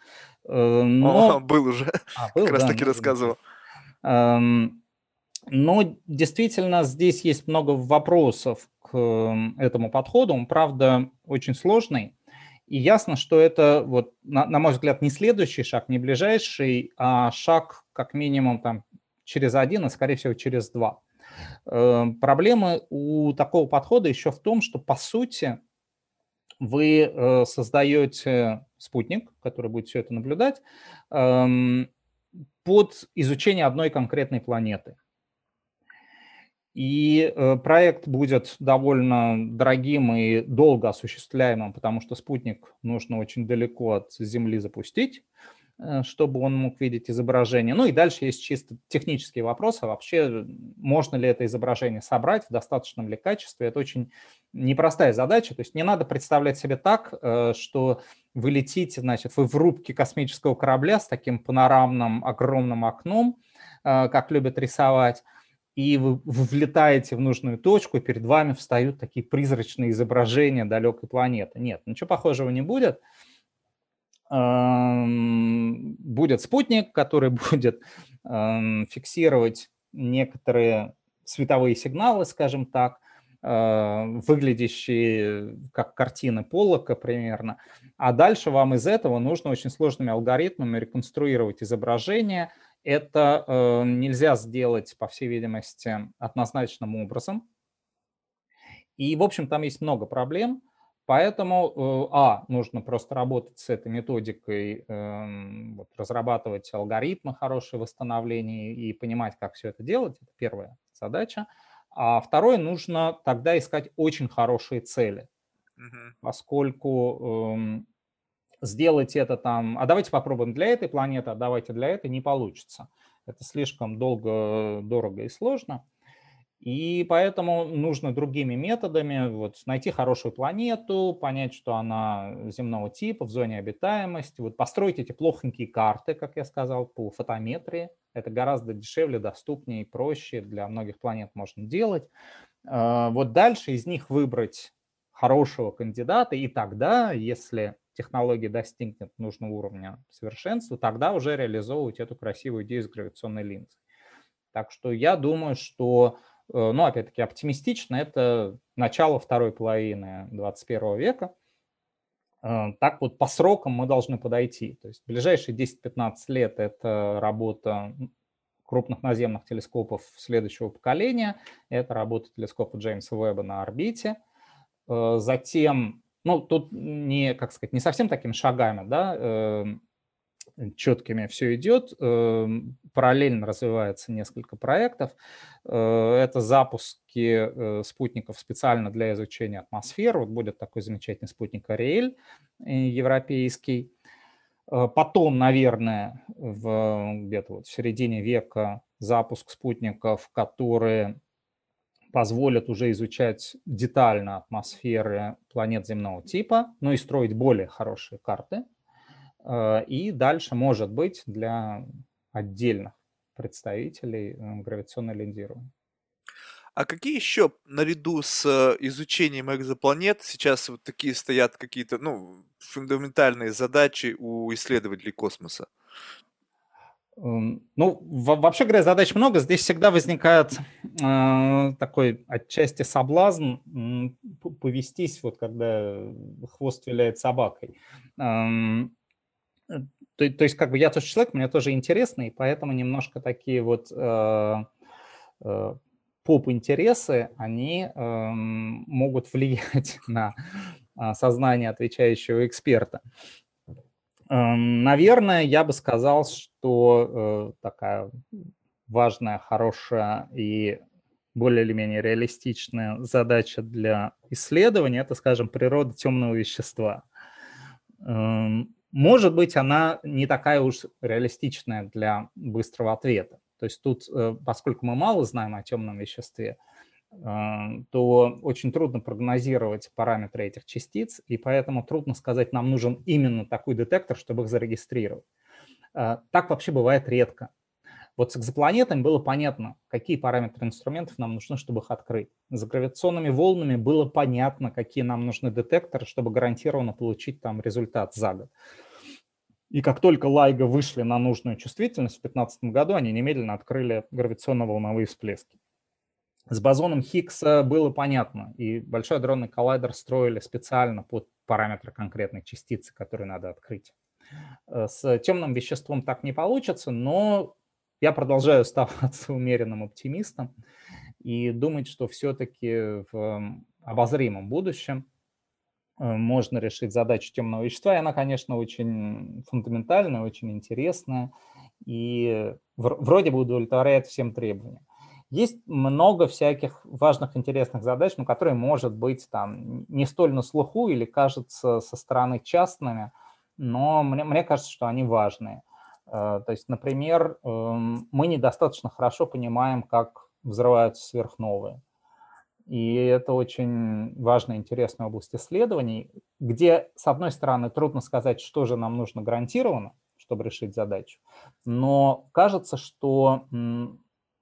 Speaker 1: Э, но... О, был уже, а, был, как раз таки рассказывал.
Speaker 2: Эм, но действительно здесь есть много вопросов к этому подходу. Он, правда, очень сложный. И ясно, что это, вот, на, на мой взгляд, не следующий шаг, не ближайший, а шаг как минимум там, через один, а скорее всего через два. Эм, проблемы у такого подхода еще в том, что по сути вы э, создаете спутник, который будет все это наблюдать, эм, под изучение одной конкретной планеты. И э, проект будет довольно дорогим и долго осуществляемым, потому что спутник нужно очень далеко от Земли запустить. Э, чтобы он мог видеть изображение. Ну и дальше есть чисто технические вопросы. Вообще, можно ли это изображение собрать, в достаточном ли качестве. Это очень непростая задача. То есть не надо представлять себе так, э, что вы летите, значит, вы в рубке космического корабля с таким панорамным огромным окном, э, как любят рисовать, и вы, вы влетаете в нужную точку, и перед вами встают такие призрачные изображения далекой планеты. Нет, ничего похожего не будет будет спутник, который будет фиксировать некоторые световые сигналы, скажем так, выглядящие как картины Поллока примерно. А дальше вам из этого нужно очень сложными алгоритмами реконструировать изображение. Это нельзя сделать, по всей видимости, однозначным образом. И, в общем, там есть много проблем. Поэтому, э, а, нужно просто работать с этой методикой, эм, вот, разрабатывать алгоритмы хорошие восстановления и понимать, как все это делать. Это первая задача. А второе, нужно тогда искать очень хорошие цели, угу. поскольку эм, сделать это там, а давайте попробуем для этой планеты, а давайте для этой, не получится. Это слишком долго, дорого и сложно. И поэтому нужно другими методами вот, найти хорошую планету, понять, что она земного типа, в зоне обитаемости, вот, построить эти плохонькие карты, как я сказал, по фотометрии. Это гораздо дешевле, доступнее и проще для многих планет можно делать. А, вот дальше из них выбрать хорошего кандидата, и тогда, если технология достигнет нужного уровня совершенства, тогда уже реализовывать эту красивую идею с гравитационной линзой. Так что я думаю, что Э, ну, опять-таки, оптимистично, это начало второй половины 21 века. Э, так вот по срокам мы должны подойти. То есть ближайшие 10-15 лет – это работа крупных наземных телескопов следующего поколения, это работа телескопа Джеймса Уэбба на орбите. Э, затем, ну, тут не, как сказать, не совсем такими шагами, да, четкими все идет. Эм, параллельно развивается несколько проектов. Э, это запуски э, спутников специально для изучения атмосферы. Вот будет такой замечательный спутник Ариэль э, европейский. Потом, наверное, в, где-то вот в середине века запуск спутников, которые позволят уже изучать детально атмосферы планет земного типа, но и строить более хорошие карты и дальше, может быть, для отдельных представителей э, гравитационное линзирование.
Speaker 1: А какие еще наряду с э, изучением экзопланет сейчас вот такие стоят какие-то ну, фундаментальные задачи у исследователей космоса?
Speaker 2: Эм, ну, вообще говоря, задач много. Здесь всегда возникает э, такой отчасти соблазн э, повестись, вот когда хвост виляет собакой. Э, Э, то, то есть как бы я тоже человек, мне тоже интересно, и поэтому немножко такие вот э, э, поп-интересы, они э, могут влиять на э, сознание отвечающего эксперта. Э, наверное, я бы сказал, что э, такая важная, хорошая и более или менее реалистичная задача для исследования – это, скажем, природа темного вещества. Эм, может быть, она не такая уж реалистичная для быстрого ответа. То есть тут, э, поскольку мы мало знаем о темном веществе, э, то очень трудно прогнозировать параметры этих частиц, и поэтому трудно сказать, нам нужен именно такой детектор, чтобы их зарегистрировать. Э, так вообще бывает редко. Вот с экзопланетами было понятно, какие параметры инструментов нам нужны, чтобы их открыть. С гравитационными волнами было понятно, какие нам нужны детекторы, чтобы гарантированно получить там результат за год. И как только Лайга вышли на нужную чувствительность в 2015 году, они немедленно открыли гравитационно-волновые всплески. С бозоном Хиггса было понятно, и Большой адронный коллайдер строили специально под параметры конкретной частицы, которую надо открыть. Э, с темным веществом так не получится, но я продолжаю оставаться умеренным оптимистом и думать, что все-таки в обозримом будущем э, можно решить задачу темного вещества. И она, конечно, очень фундаментальная, очень интересная и вроде бы удовлетворяет всем требованиям. Есть много всяких важных, интересных задач, но которые, может быть, там не столь на слуху или кажутся со стороны частными, но мне, мне кажется, что они важные. Э, то есть, например, эм, мы недостаточно хорошо понимаем, как взрываются сверхновые. И это очень важная, интересная область исследований, где, с одной стороны, трудно сказать, что же нам нужно гарантированно, чтобы решить задачу, но кажется, что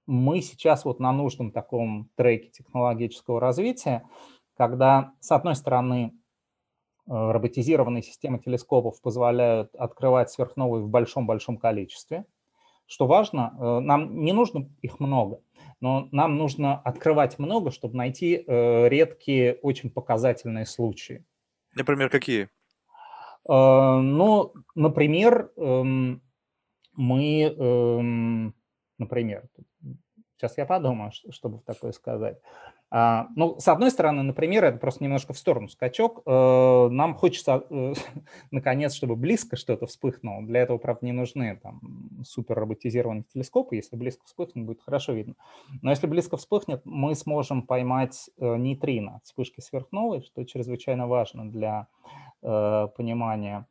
Speaker 2: мы сейчас вот на нужном таком треке технологического развития, когда, с одной стороны, роботизированные системы телескопов позволяют открывать сверхновые в большом-большом количестве. Что важно, э, нам не нужно их много. но нам нужно открывать много, чтобы найти э, редкие, очень показательные случаи.
Speaker 1: Например, какие?
Speaker 2: Э, ну, например, э, мы, э, например, сейчас я подумаю, чтобы такое сказать. А, ну, с одной стороны, например, это просто немножко в сторону скачок. Э, нам хочется, э, наконец, чтобы близко что-то вспыхнуло. Для этого, правда, не нужны там супер роботизированные телескопы. Если близко вспыхнет, будет хорошо видно. Но если близко вспыхнет, мы сможем поймать э, нейтрино от вспышки сверхновой, что чрезвычайно важно для понимания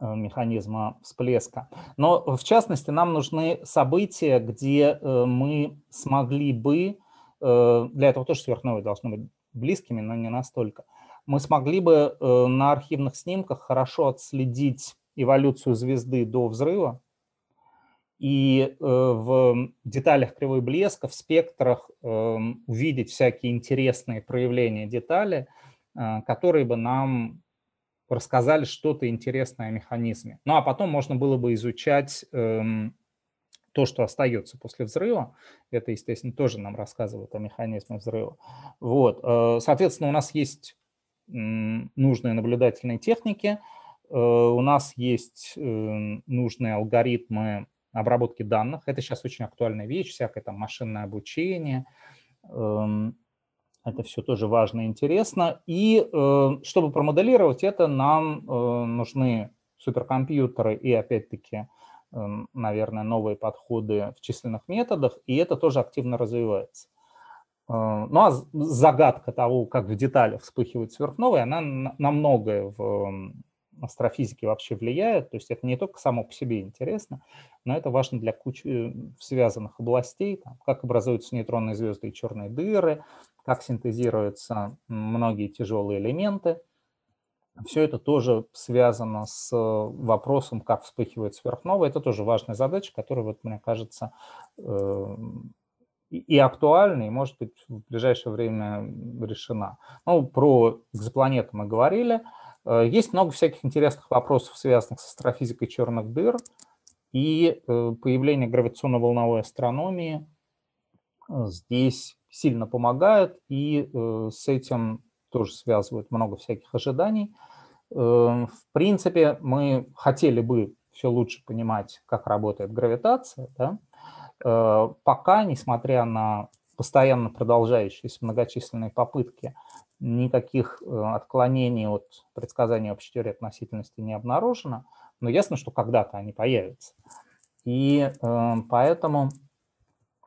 Speaker 2: механизма всплеска. Но, в частности, нам нужны события, где мы смогли бы Э, для этого тоже сверхновые должны быть близкими, но не настолько. Мы смогли бы э, на архивных снимках хорошо отследить эволюцию звезды до взрыва и э, в деталях кривой блеска, в спектрах увидеть всякие интересные проявления детали, которые бы нам рассказали что-то интересное о механизме. Ну а потом можно было бы изучать эм, то, что остается после взрыва, это, естественно, тоже нам рассказывает о механизме взрыва. Вот. Э, соответственно, у нас есть нужные наблюдательные техники, э, у нас есть э, нужные алгоритмы обработки данных. Это сейчас очень актуальная вещь, всякое там машинное обучение. Эм, это все тоже важно и интересно. И чтобы промоделировать это, нам нужны суперкомпьютеры и, опять-таки, Эм, наверное, новые подходы в численных методах, и это тоже активно развивается. Э, ну а загадка того, как в деталях вспыхивают сверхновые, она на многое в астрофизике вообще влияет. То есть это не только само по себе интересно, но это важно для кучи связанных областей, там, как образуются нейтронные звезды и черные дыры, как синтезируются многие тяжелые элементы. Все это тоже связано с вопросом, как вспыхивает сверхновая. Это тоже важная задача, которая, вот, мне кажется, эм, и актуальна, и, может быть, в ближайшее время решена. Ну, про экзопланеты мы говорили. Э, есть много всяких интересных вопросов, связанных с астрофизикой черных дыр и э, появление гравитационно-волновой астрономии э, здесь сильно помогает, и с этим тоже связывают много всяких ожиданий. В принципе, мы хотели бы все лучше понимать, как работает гравитация. Да? Э, пока, несмотря на постоянно продолжающиеся многочисленные попытки, никаких э, отклонений от предсказания общей теории относительности не обнаружено, но ясно, что когда-то они появятся. И эм, поэтому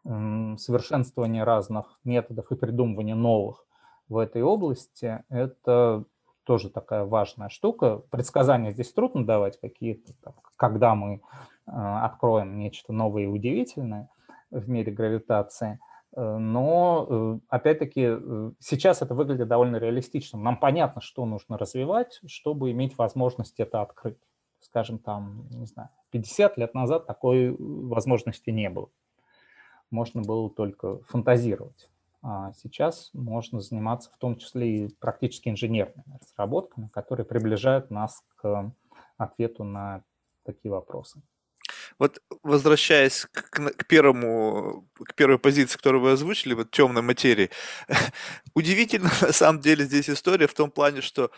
Speaker 2: совершенствование разных методов и придумывание новых в этой области – это тоже такая важная штука. Предсказания здесь трудно давать какие-то, когда мы э, откроем нечто новое и удивительное в мире гравитации. Э, но, э, опять-таки, сейчас это выглядит довольно реалистичным. Нам понятно, что нужно развивать, чтобы иметь возможность это открыть. Скажем, там, не знаю, 50 лет назад такой возможности не было. Можно было только фантазировать. А сейчас можно заниматься в том числе и практически инженерными разработками, которые приближают нас к ответу на такие вопросы.
Speaker 1: Вот возвращаясь к, к первому, к первой позиции, которую вы озвучили, вот темной материи, удивительно на самом деле здесь история в том плане, что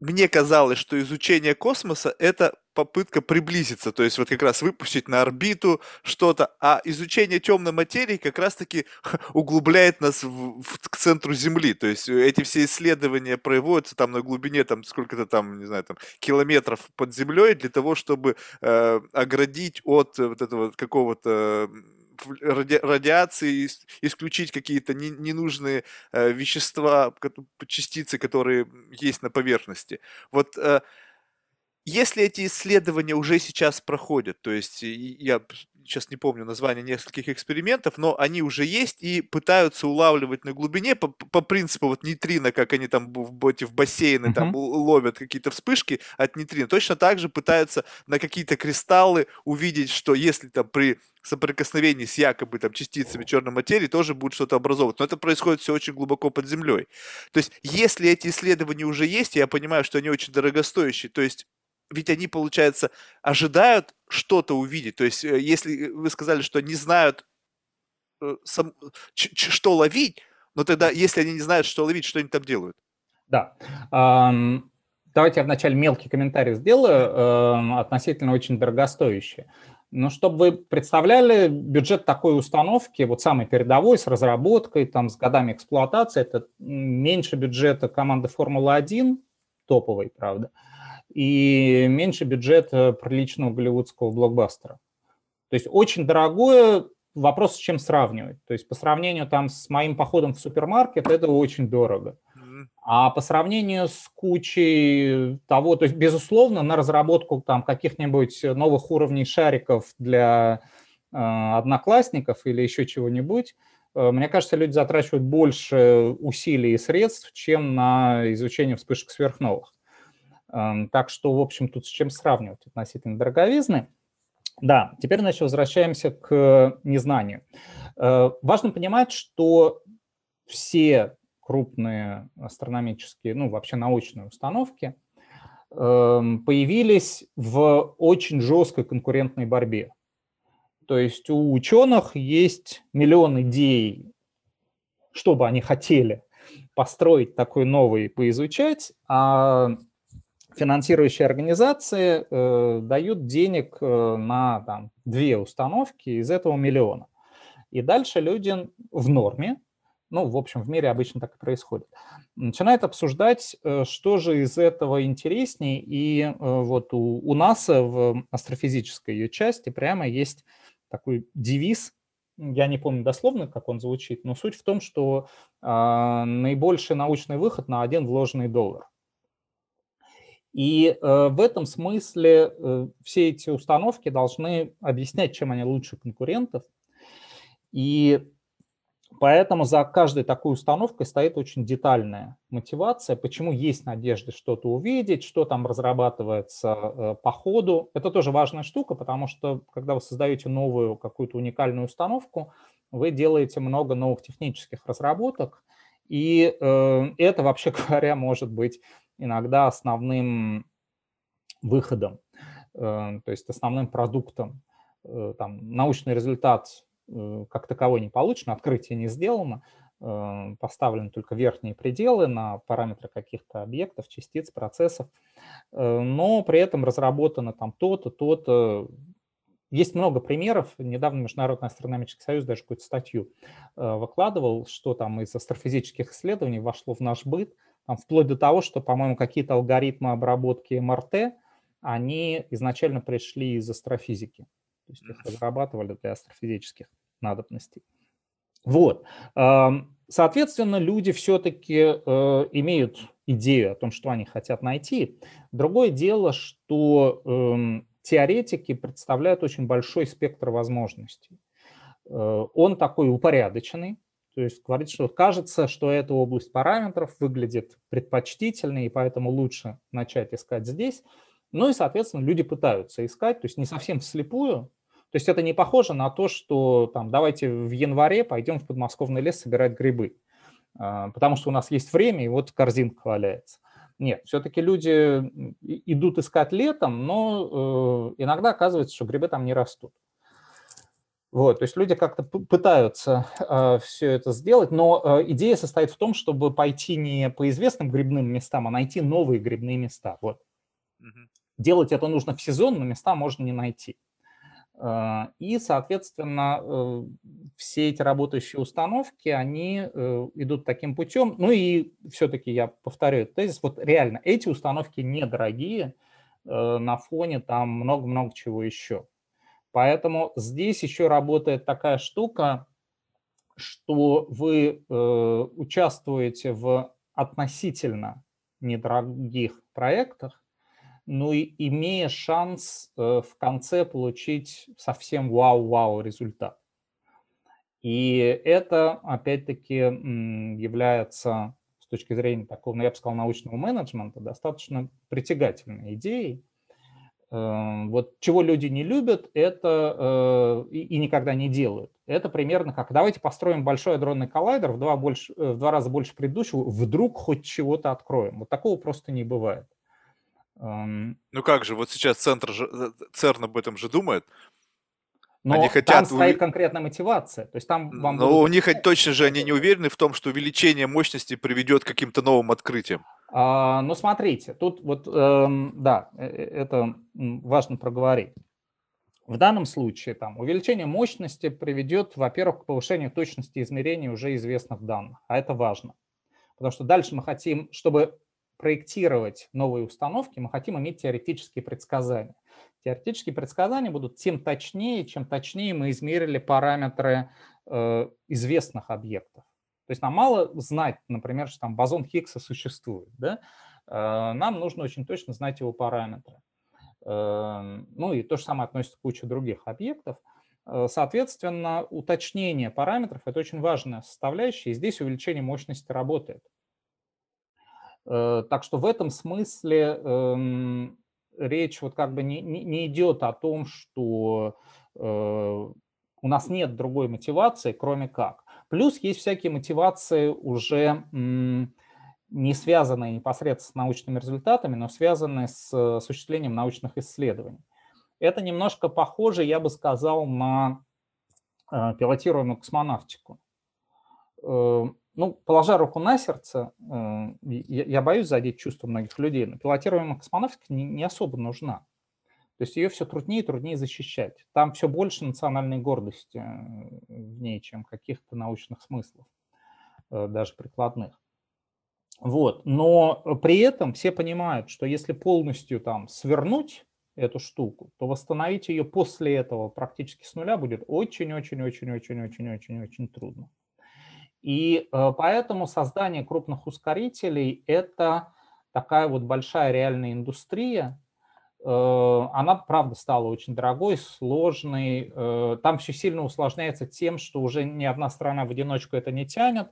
Speaker 1: мне казалось, что изучение космоса – это попытка приблизиться, то есть вот как раз выпустить на орбиту что-то, а изучение темной материи как раз-таки углубляет нас в, в, к центру Земли, то есть эти все исследования проводятся там на глубине там сколько-то там, не знаю, там километров под землей для того, чтобы э, оградить от вот этого какого-то ради, радиации, исключить какие-то не, ненужные э, вещества, частицы, которые есть на поверхности. Вот э, если эти исследования уже сейчас проходят, то есть я сейчас не помню название нескольких экспериментов, но они уже есть и пытаются улавливать на глубине по, по принципу вот нейтрино, как они там в, эти, в бассейны uh-huh. там ловят какие-то вспышки от нейтрино. Точно так же пытаются на какие-то кристаллы увидеть, что если там при соприкосновении с якобы там частицами черной материи тоже будет что-то образовывать. Но это происходит все очень глубоко под землей. То есть, если эти исследования уже есть, я понимаю, что они очень дорогостоящие, то есть ведь они, получается, ожидают что-то увидеть. То есть, э, если вы сказали, что не знают э, сам, что ловить, но тогда, если они не знают, что ловить, что они там делают?
Speaker 2: Да. Давайте я вначале мелкий комментарий сделаю, относительно очень дорогостоящий. Но чтобы вы представляли бюджет такой установки, вот самый передовой, с разработкой, там, с годами эксплуатации, это меньше бюджета команды Формулы-1, топовой, правда, и меньше бюджета приличного голливудского блокбастера. То есть очень дорогое, вопрос с чем сравнивать. То есть по сравнению там с моим походом в супермаркет это очень дорого. А по сравнению с кучей того, то есть, безусловно, на разработку там каких-нибудь новых уровней шариков для э, одноклассников или еще чего-нибудь, э, мне кажется, люди затрачивают больше усилий и средств, чем на изучение вспышек сверхновых. Э, так что, в общем, тут с чем сравнивать относительно дороговизны. Да, теперь, значит, возвращаемся к незнанию. Э, важно понимать, что все крупные астрономические, ну, вообще научные установки эм, появились в очень жесткой конкурентной борьбе. То есть у ученых есть миллион идей, что бы они хотели построить такой новый, поизучать, а финансирующие организации э, дают денег э, на там, две установки из этого миллиона. И дальше люди в норме, ну, в общем, в мире обычно так и происходит, начинают обсуждать, э, что же из этого интересней. И э, вот у, у НАСА в астрофизической ее части прямо есть такой девиз, я не помню дословно, как он звучит, но суть в том, что э, наибольший научный выход на один вложенный доллар. И э, в этом смысле э, все эти установки должны объяснять, чем они лучше конкурентов. И поэтому за каждой такой установкой стоит очень детальная мотивация, почему есть надежда что-то увидеть, что там разрабатывается э, по ходу. Это тоже важная штука, потому что когда вы создаете новую какую-то уникальную установку, вы делаете много новых технических разработок, и это, вообще говоря, может быть иногда основным выходом, э, то есть основным продуктом. Э, там, научный результат э, как таковой не получен, открытие не сделано, поставлены только верхние пределы на параметры каких-то объектов, частиц, процессов, но при этом разработано там то-то, то-то. Есть много примеров. Недавно Международный астрономический союз даже какую-то статью выкладывал, что там из астрофизических исследований вошло в наш быт – там, вплоть до того, что, по-моему, какие-то алгоритмы обработки МРТ, они изначально пришли из астрофизики. То есть их разрабатывали для астрофизических надобностей. Вот. Соответственно, люди все-таки э, имеют идею о том, что они хотят найти. Другое дело, что эм, теоретики представляют очень большой спектр возможностей. Э, он такой упорядоченный, то есть говорит, что кажется, что эта область параметров выглядит предпочтительной, и поэтому лучше начать искать здесь. Ну и, соответственно, люди пытаются искать, то есть не совсем вслепую. То есть это не похоже на то, что там давайте в январе пойдем в подмосковный лес собирать грибы, а, потому что у нас есть время, и вот корзинка валяется. Нет, все-таки люди идут искать летом, но э, иногда оказывается, что грибы там не растут. Вот, то есть люди как-то пытаются э, все это сделать, но э, идея состоит в том, чтобы пойти не по известным грибным местам, а найти новые грибные места. Вот. Угу. Делать это нужно в сезон, но места можно не найти. Э, и, соответственно, э, все эти работающие установки, они э, идут таким путем. Ну и все-таки я повторю этот тезис, вот реально эти установки недорогие э, на фоне там много-много чего еще. Поэтому здесь еще работает такая штука, что вы э, участвуете в относительно недорогих проектах, ну и имея шанс э, в конце получить совсем вау-вау результат. И это, опять-таки, является с точки зрения такого, ну, я бы сказал, научного менеджмента достаточно притягательной идеей, вот чего люди не любят, это э, и, и никогда не делают. Это примерно как давайте построим большой адронный коллайдер в два, больше, э, в два раза больше предыдущего, вдруг хоть чего-то откроем. Вот такого просто не бывает.
Speaker 1: Эм, ну как же, вот сейчас центр же, э, ЦЕРН об этом же думает.
Speaker 2: Но они хотят там стоит конкретная мотивация. То есть там
Speaker 1: вам Но будут... у них точно же они не уверены в том, что увеличение мощности приведет к каким-то новым открытиям.
Speaker 2: А, ну, смотрите, тут вот, эм, да, э, э, это важно проговорить. В данном случае там, увеличение мощности приведет, во-первых, к повышению точности измерений уже известных данных, а это важно. Потому что дальше мы хотим, чтобы проектировать новые установки, мы хотим иметь теоретические предсказания. Теоретические предсказания будут тем точнее, чем точнее мы измерили параметры э, известных объектов. Есть нам мало знать, например, что там бозон Хиггса существует. Да? Э, нам нужно очень точно знать его параметры. Э, ну и то же самое относится к куче других объектов. Э, соответственно, уточнение параметров – это очень важная составляющая, и здесь увеличение мощности работает. Э, так что в этом смысле эм, речь вот как бы не, не, идет о том, что у нас нет другой мотивации, кроме как. Плюс есть всякие мотивации уже не связанные непосредственно с научными результатами, но связанные с осуществлением научных исследований. Это немножко похоже, я бы сказал, на э, пилотируемую космонавтику ну, положа руку на сердце, э, я, боюсь задеть чувства многих людей, но пилотируемая космонавтика не особо нужна. То есть ее все труднее и труднее защищать. Там все больше национальной гордости э, в ней, чем каких-то научных смыслов, э, даже прикладных. Вот. Но при этом все понимают, что если полностью там свернуть эту штуку, то восстановить ее после этого практически с нуля будет очень-очень-очень-очень-очень-очень-очень трудно. И э, поэтому создание крупных ускорителей – это такая вот большая реальная индустрия. Э, она, правда, стала очень дорогой, сложной. Э, там все сильно усложняется тем, что уже ни одна страна в одиночку это не тянет,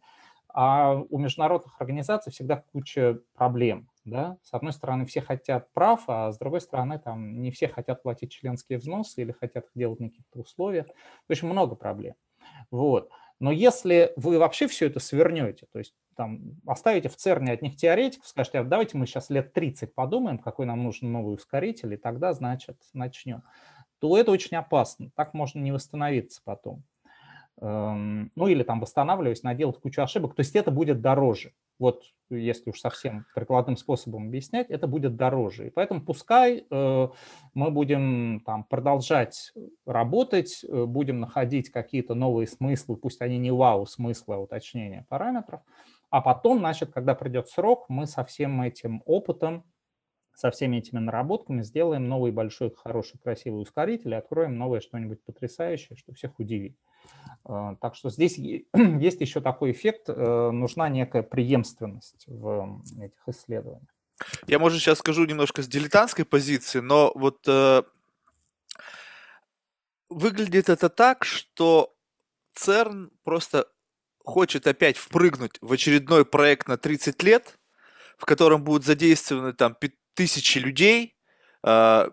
Speaker 2: а у международных организаций всегда куча проблем. Да? С одной стороны, все хотят прав, а с другой стороны, там не все хотят платить членские взносы или хотят делать на каких-то условиях. В общем, много проблем. Вот. Но если вы вообще все это свернете, то есть там, оставите в ЦЕРНе от них теоретиков, скажете, а давайте мы сейчас лет 30 подумаем, какой нам нужен новый ускоритель, и тогда, значит, начнем, то это очень опасно. Так можно не восстановиться потом. Эм, ну или там восстанавливаясь, наделать кучу ошибок. То есть это будет дороже вот если уж совсем прикладным способом объяснять, это будет дороже. И поэтому пускай э, мы будем там, продолжать работать, э, будем находить какие-то новые смыслы, пусть они не вау смысла уточнения параметров, а потом, значит, когда придет срок, мы со всем этим опытом, со всеми этими наработками сделаем новый большой, хороший, красивый ускоритель и откроем новое что-нибудь потрясающее, что всех удивит. Э, так что здесь есть еще такой эффект, э, нужна некая преемственность в этих исследованиях.
Speaker 1: Я, может, сейчас скажу немножко с дилетантской позиции, но вот э, выглядит это так, что ЦЕРН просто хочет опять впрыгнуть в очередной проект на 30 лет, в котором будут задействованы там тысячи людей, э,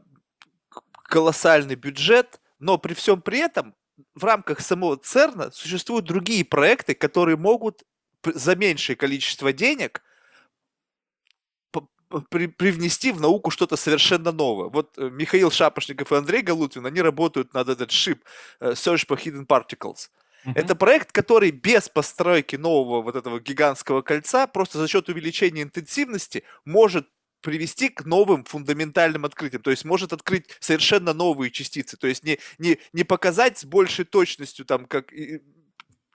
Speaker 1: колоссальный бюджет, но при всем при этом в рамках самого ЦЕРНа существуют другие проекты, которые могут за меньшее количество денег при, привнести в науку что-то совершенно новое. Вот э, Михаил Шапошников и Андрей Галутвин, они работают над этот шип э, Search for Hidden Particles. Это проект, который без постройки нового вот этого гигантского кольца, просто за счет увеличения интенсивности, может привести к новым фундаментальным открытиям. То есть может открыть совершенно новые частицы. То есть не, не, не показать с большей точностью там как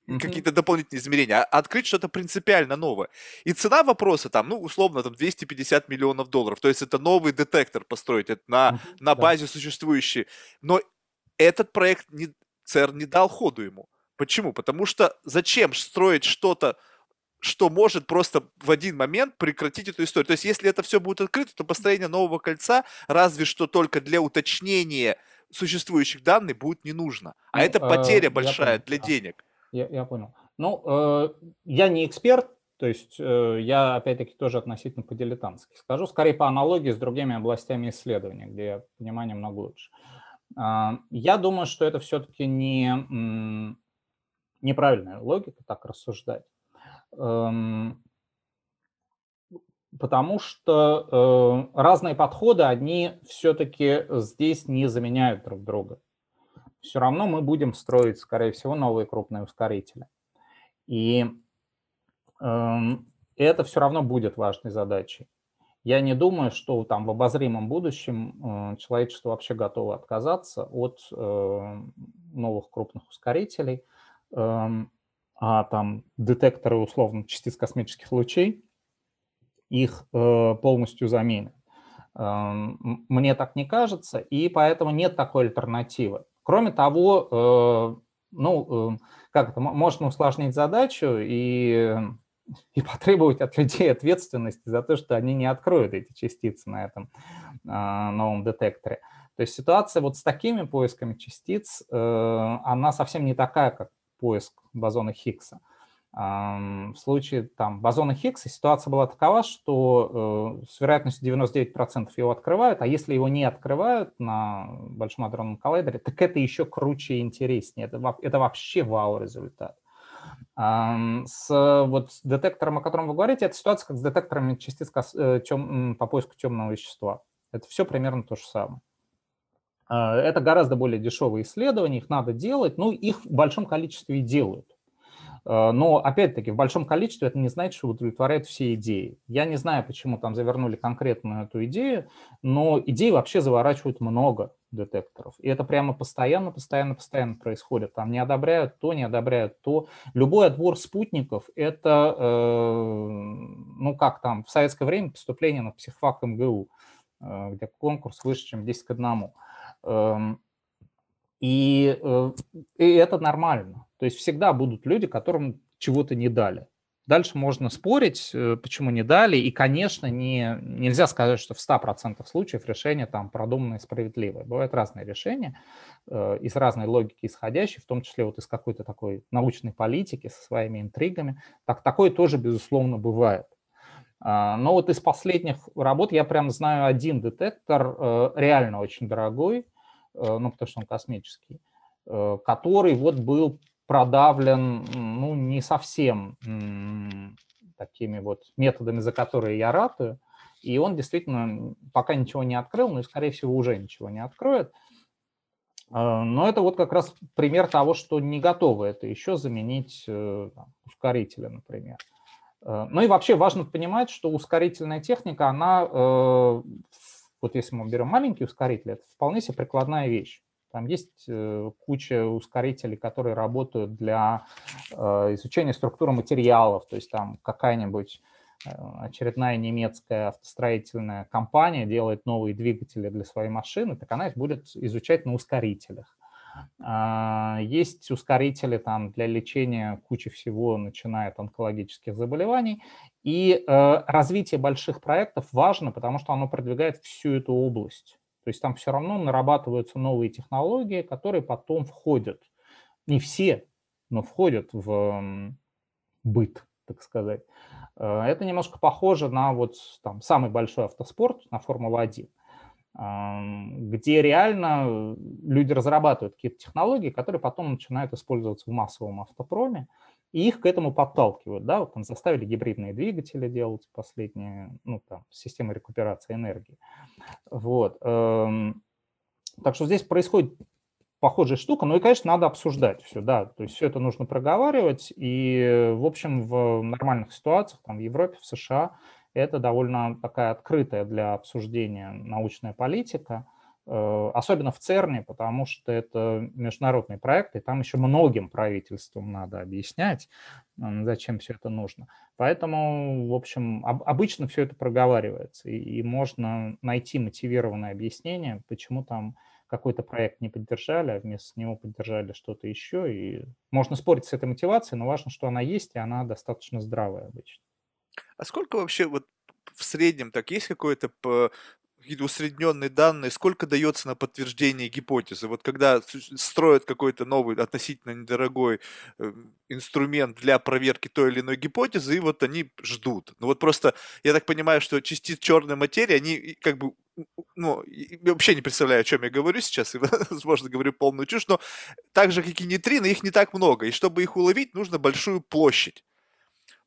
Speaker 1: Mm-hmm. какие-то дополнительные измерения, а открыть что-то принципиально новое. И цена вопроса там, ну, условно, там 250 миллионов долларов. То есть это новый детектор построить это на, mm-hmm. на базе да. существующей. Но этот проект не, ЦЕРН не дал ходу ему. Почему? Потому что зачем строить что-то что может просто в один момент прекратить эту историю. То есть, если это все будет открыто, то построение нового кольца разве что только для уточнения существующих данных будет не нужно. А ну, это потеря э, большая для да. денег.
Speaker 2: Я, я понял. Ну, э, я не эксперт, то есть э, я, опять-таки, тоже относительно по-дилетантски скажу, скорее по аналогии с другими областями исследования, где я понимаю немного лучше. Э, я думаю, что это все-таки не, неправильная логика так рассуждать. Эм, потому что э, разные подходы, они все-таки здесь не заменяют друг друга. все равно мы будем строить, скорее всего, новые крупные ускорители. И э, это все равно будет важной задачей. Я не думаю, что там в обозримом будущем э, человечество вообще готово отказаться от э, новых крупных ускорителей, э, а там детекторы условно частиц космических лучей их э, полностью заменят. Э, мне так не кажется, и поэтому нет такой альтернативы. Кроме того, э, ну, э, как это, можно усложнить задачу и, и потребовать от людей ответственности за то, что они не откроют эти частицы на этом новом детекторе. То есть ситуация вот с такими поисками частиц, она совсем не такая, как поиск бозона Хиггса. В случае там, бозона Хиггса ситуация была такова, что э, с вероятностью 99% его открывают, а если его не открывают на Большом адронном коллайдере, так это еще круче и интереснее. Это, это вообще вау-результат. С вот детектором, о котором вы говорите, это ситуация как с детекторами частиц э, тем, по поиску темного вещества. Это все примерно то же самое. А, это гораздо более дешевые исследования, их надо делать, ну, их в большом количестве и делают. Э, но, опять-таки, в большом количестве это не значит, что удовлетворяет все идеи. Я не знаю, почему там завернули конкретно эту идею, но идей вообще заворачивают много детекторов. И это прямо постоянно, постоянно, постоянно происходит. Там не одобряют то, не одобряют то. Любой отбор спутников – это, э, ну как там, в советское время поступление на психфак МГУ, э, где конкурс выше, чем 10 к 1. Эм, и, э, и это нормально. То есть всегда будут люди, которым чего-то не дали. Дальше можно спорить, э, почему не дали, и, конечно, не, нельзя сказать, что в 100% случаев решение там продуманное и справедливое. Бывают разные решения, э, из разной логики исходящие, в том числе вот из какой-то такой научной политики со своими интригами. Так, такое тоже, безусловно, бывает. А, но вот из последних работ я прям знаю один детектор, реально очень дорогой, ну, потому что он космический, э, который вот был продавлен, ну, не совсем такими вот методами, за которые я ратую, и он действительно пока ничего не открыл, ну и, скорее всего, уже ничего не откроет. Э, но это вот как раз пример того, что не готовы это еще заменить там, ускорители, например. Ну и вообще важно понимать, что ускорительная техника, она вот если мы берем маленький ускоритель, это вполне себе прикладная вещь. Там есть э, куча ускорителей, которые работают для э, изучения структуры материалов, то есть там какая-нибудь э, очередная немецкая автостроительная компания делает новые двигатели для своей машины, так она их будет изучать на ускорителях. А, есть ускорители там для лечения кучи всего, начиная от онкологических заболеваний. И э, развитие больших проектов важно, потому что оно продвигает всю эту область. То есть там все равно нарабатываются новые технологии, которые потом входят, не все, но входят в быт, так сказать. Э, это немножко похоже на вот там самый большой автоспорт, на Формулу-1 где реально люди разрабатывают какие-то технологии, которые потом начинают использоваться в массовом автопроме, и их к этому подталкивают, да, вот там заставили гибридные двигатели делать последние, ну, там, системы рекуперации энергии, вот. Эм, так что здесь происходит похожая штука, ну и, конечно, надо обсуждать все, да, то есть все это нужно проговаривать, и, в общем, в нормальных ситуациях, там, в Европе, в США, это довольно такая открытая для обсуждения научная политика, э, особенно в ЦЕРНе, потому что это международный проект, и там еще многим правительствам надо объяснять, зачем все это нужно. Поэтому, в общем, обычно все это проговаривается, и можно найти мотивированное объяснение, почему там какой-то проект не поддержали, а вместо него поддержали что-то еще. И можно спорить с этой мотивацией, но важно, что она есть, и она достаточно здравая обычно.
Speaker 1: А сколько вообще вот в среднем так есть какое-то какие-то усредненные данные, сколько дается на подтверждение гипотезы. Вот когда строят какой-то новый, относительно недорогой э, инструмент для проверки той или иной гипотезы, и вот они ждут. Ну вот просто, я так понимаю, что частиц черной материи, они как бы ну, я вообще не представляю, о чем я говорю сейчас, и, возможно, говорю полную чушь, но так же, как и нейтрино, их не так много, и чтобы их уловить, нужно большую площадь.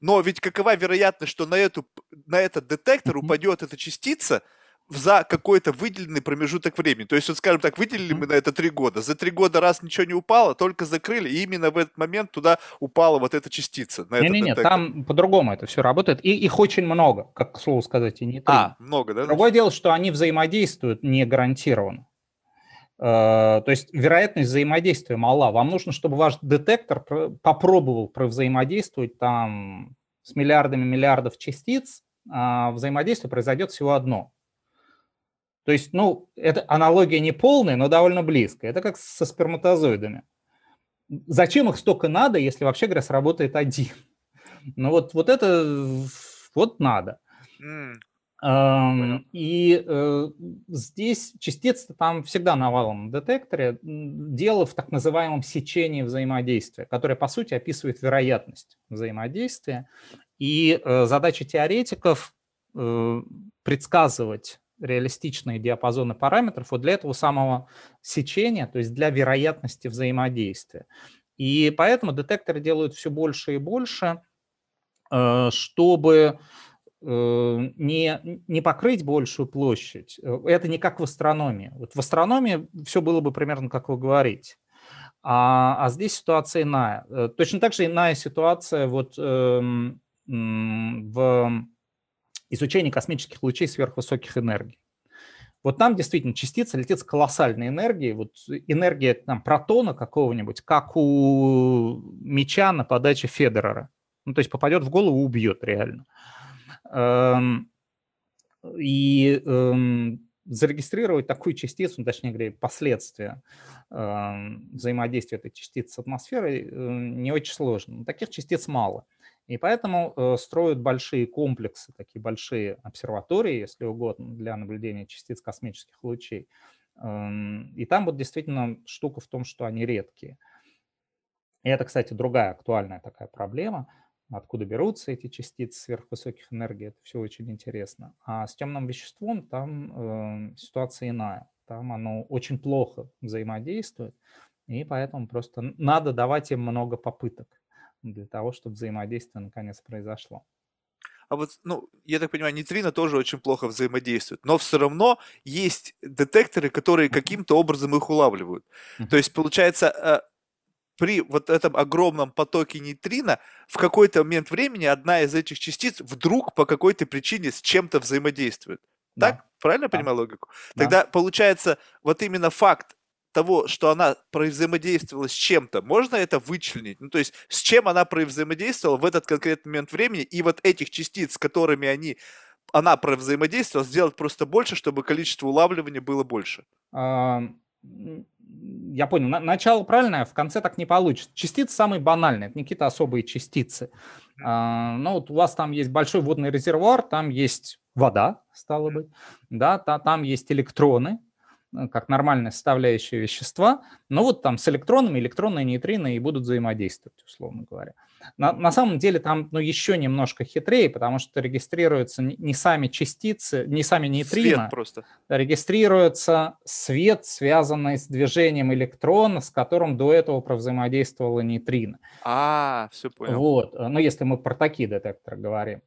Speaker 1: Но ведь какова вероятность, что на, эту, на этот детектор упадет эта частица за какой-то выделенный промежуток времени. То есть, вот, скажем так, выделили мы на это три года. За три года раз ничего не упало, только закрыли, и именно в этот момент туда упала вот эта частица.
Speaker 2: Не-не-не, там по-другому это все работает. И их очень много, как к слову сказать, и не три.
Speaker 1: А, много, да?
Speaker 2: Другое дело, что они взаимодействуют не гарантированно. Э, то есть вероятность взаимодействия мала. Вам нужно, чтобы ваш детектор попробовал взаимодействовать там с миллиардами миллиардов частиц, а взаимодействие произойдет всего одно. То есть, ну, это аналогия не полная, но довольно близкая. Это как со сперматозоидами. Зачем их столько надо, если вообще, говоря, сработает один? Ну вот, вот это вот надо. И э, здесь частицы там всегда навалом на детекторе. Дело в так называемом сечении взаимодействия, которое, по сути, описывает вероятность взаимодействия. И э, задача теоретиков э, предсказывать реалистичные диапазоны параметров вот для этого самого сечения, то есть для вероятности взаимодействия. И поэтому детекторы делают все больше и больше, э, чтобы не, не покрыть большую площадь. Э, это не как в астрономии. Вот в астрономии все было бы примерно как вы говорите. А, а здесь ситуация иная. Точно так же иная ситуация вот эм, в изучении космических лучей сверхвысоких энергий. Вот там действительно частица летит с колоссальной энергией. Вот энергия там, протона какого-нибудь, как у мяча на подаче Федерера. Ну, то есть попадет в голову, убьет реально. Эм, и эм, зарегистрировать такую частицу, ну, точнее говоря, последствия эм, взаимодействия этой частицы с атмосферой не очень сложно. Таких частиц мало. И поэтому э, строят большие комплексы, такие большие обсерватории, если угодно, для наблюдения частиц космических лучей. Эм, и там вот действительно штука в том, что они редкие. И это, кстати, другая актуальная такая проблема. Откуда берутся эти частицы сверхвысоких энергий, это все очень интересно. А с темным веществом там э, ситуация иная. Там оно очень плохо взаимодействует, и поэтому просто надо давать им много попыток для того, чтобы взаимодействие наконец произошло.
Speaker 1: А вот, ну, я так понимаю, нейтрино тоже очень плохо взаимодействуют, но все равно есть детекторы, которые каким-то образом их улавливают. То есть, получается, э, при вот этом огромном потоке нейтрино в какой-то момент времени одна из этих частиц вдруг по какой-то причине с чем-то взаимодействует. Так? Да. Правильно да. понимаю логику? Тогда да. получается, вот именно факт того, что она взаимодействовала с чем-то, можно это вычленить? Ну, то есть, с чем она взаимодействовала в этот конкретный момент времени, и вот этих частиц, с которыми они, она взаимодействовала, сделать просто больше, чтобы количество улавливания было больше?
Speaker 2: А, я понял. Начало правильное, в конце так не получится. Частицы самые банальные, это не какие-то особые частицы. А, ну, вот у вас там есть большой водный резервуар, там есть вода, стало быть, да, там есть электроны, как нормальная составляющая вещества, но вот там с электронами электроны и нейтрино и будут взаимодействовать, условно говоря. На, на самом деле там ну, еще немножко хитрее, потому что регистрируются не, сами частицы, не сами нейтрино. Свет
Speaker 1: просто.
Speaker 2: Регистрируется свет, связанный с движением электрона, с которым до этого провзаимодействовала нейтрино.
Speaker 1: А, все понял.
Speaker 2: Вот, ну если мы про такие детекторы говорим.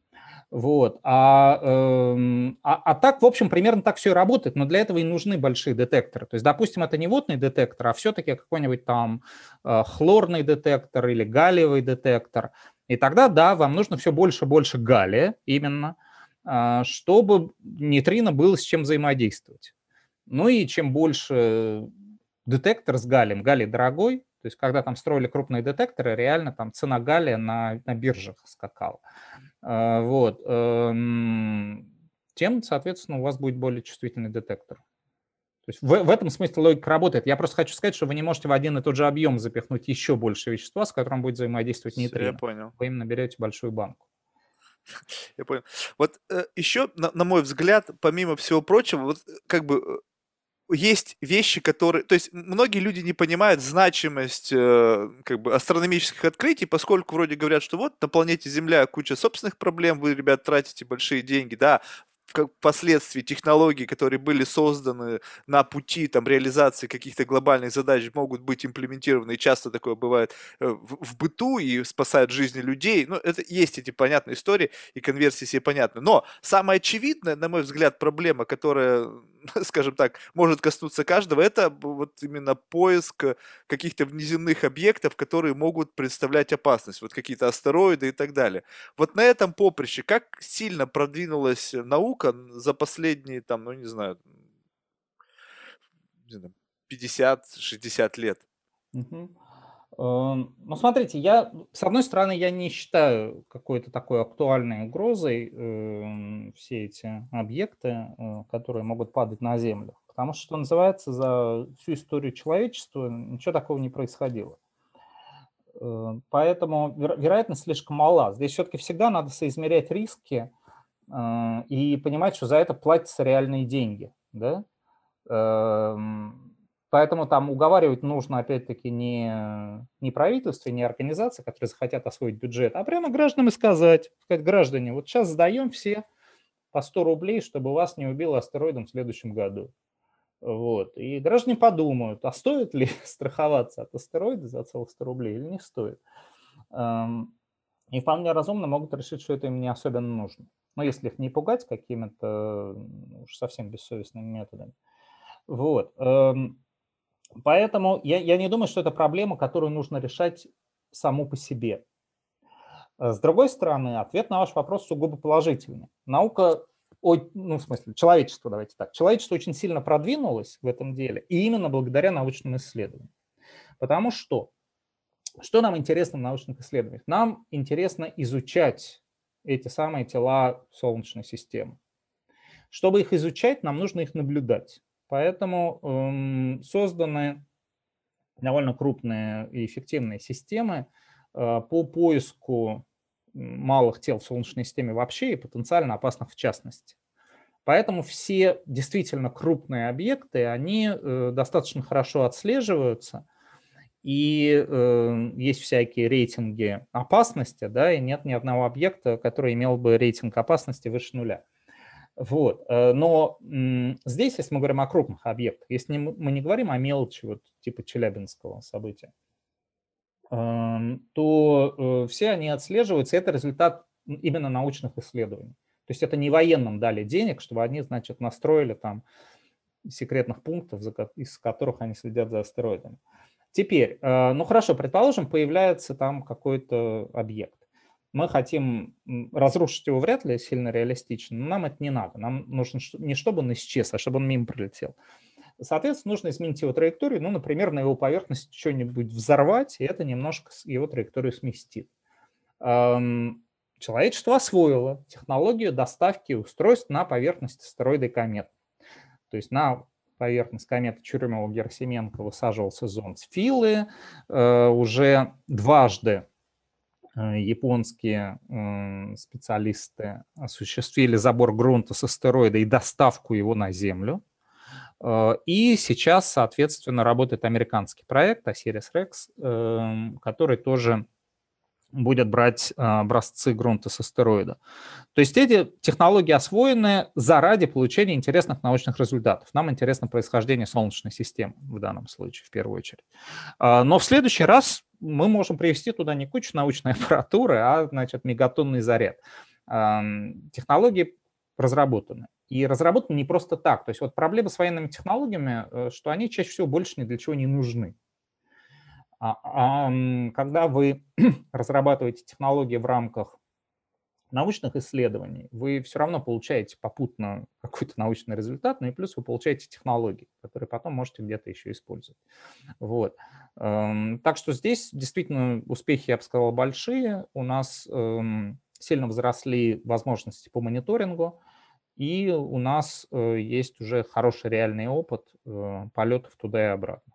Speaker 2: Вот. А, э, а, а так, в общем, примерно так все и работает, но для этого и нужны большие детекторы. То есть, допустим, это не водный детектор, а все-таки какой-нибудь там э, хлорный детектор или галлиевый детектор. И тогда, да, вам нужно все больше и больше галлия именно, э, чтобы нейтрино было с чем взаимодействовать. Ну и чем больше детектор с галлием, галлий дорогой, то есть когда там строили крупные детекторы, реально там цена галлия на, на биржах скакала. А, вот. Эм, тем, соответственно, у вас будет более чувствительный детектор. То есть в, в этом смысле логика работает. Я просто хочу сказать, что вы не можете в один и тот же объем запихнуть еще больше вещества, с которым будет взаимодействовать нейтрино.
Speaker 1: Я понял.
Speaker 2: Вы им наберете большую банку.
Speaker 1: Я понял. Вот э, еще, на, на мой взгляд, помимо всего прочего, вот э, как бы э, есть вещи, которые... То есть многие люди не понимают значимость э, как бы астрономических открытий, поскольку вроде говорят, что вот на планете Земля куча собственных проблем, вы, ребят, тратите большие деньги, да, как впоследствии технологии, которые были созданы на пути там, реализации каких-то глобальных задач, могут быть имплементированы, и часто такое бывает э, в, в быту и спасают жизни людей. Ну, это есть эти понятные истории, и конверсии все понятны. Но самая очевидная, на мой взгляд, проблема, которая, скажем так, может коснуться каждого, это вот именно поиск каких-то внеземных объектов, которые могут представлять опасность, вот какие-то астероиды и так далее. Вот на этом поприще как сильно продвинулась наука за последние, там, ну не знаю, 50-60 лет?
Speaker 2: Угу. Ну, смотрите, я, с одной стороны, я не считаю какой-то такой актуальной угрозой э, все эти объекты, э, которые могут падать на Землю. Потому что, что называется, за всю историю человечества ничего такого не происходило. Э, поэтому вероятность слишком мала. Здесь все-таки всегда надо соизмерять риски э, и понимать, что за это платятся реальные деньги. Да? Эм, поэтому там уговаривать нужно, опять-таки, не, не правительство, не организации, которые захотят освоить бюджет, а прямо гражданам и сказать, сказать, граждане, вот сейчас сдаем все по 100 рублей, чтобы вас не убило астероидом в следующем году. Вот. И граждане подумают, а стоит ли страховаться от астероида за целых 100 рублей или не стоит. И вполне разумно могут решить, что это им не особенно нужно. Но если их не пугать какими-то уж совсем бессовестными методами. Вот. Поэтому я, я не думаю, что это проблема, которую нужно решать саму по себе. С другой стороны, ответ на ваш вопрос сугубо положительный. Наука ну, в смысле, человечество, давайте так, человечество очень сильно продвинулось в этом деле, и именно благодаря научным исследованиям. Потому что, что нам интересно в научных исследованиях? Нам интересно изучать эти самые тела Солнечной системы. Чтобы их изучать, нам нужно их наблюдать. Поэтому эм, созданы довольно крупные и эффективные системы э, по поиску малых тел в Солнечной системе вообще и потенциально опасных в частности. Поэтому все действительно крупные объекты, они э, достаточно хорошо отслеживаются, и э, есть всякие рейтинги опасности, да, и нет ни одного объекта, который имел бы рейтинг опасности выше нуля. Вот. Э, но здесь, если мы говорим о крупных объектах, если мы не говорим о мелочи, вот типа Челябинского события, то э, все они отслеживаются. Это результат именно научных исследований. То есть это не военным дали денег, чтобы они, значит, настроили там секретных пунктов, из которых они следят за астероидами. Теперь, э, ну хорошо, предположим, появляется там какой-то объект. Мы хотим разрушить его вряд ли сильно реалистично, но нам это не надо. Нам нужно не чтобы он исчез, а чтобы он мимо пролетел. Соответственно, нужно изменить его траекторию, ну, например, на его поверхности что-нибудь взорвать, и это немножко его траекторию сместит. Человечество освоило технологию доставки устройств на поверхность астероида и комет. То есть на поверхность кометы Чурюмова-Герасименко высаживался зонд Филы. Э, уже дважды японские специалисты осуществили забор грунта с астероида и доставку его на Землю. Э, и сейчас, соответственно, работает американский проект Osiris Rex, эм, который тоже будет брать э, образцы грунта с астероида. То есть эти технологии освоены заради получения интересных научных результатов. Нам интересно происхождение Солнечной системы в данном случае, в первую очередь. Э, но в следующий раз мы можем привести туда не кучу научной аппаратуры, а, значит, мегатонный заряд. Технологии разработаны. И разработаны не просто так. То есть вот проблема с военными технологиями, э, что они чаще всего больше ни для чего не нужны. А, а когда вы разрабатываете технологии в рамках научных исследований, вы все равно получаете попутно какой-то научный результат, ну и плюс вы получаете технологии, которые потом можете где-то еще использовать. Вот. Эм, так что здесь действительно успехи, я бы сказал, большие. У нас эм, сильно возросли возможности по мониторингу. И у нас э, есть уже хороший реальный опыт э, полетов туда и обратно.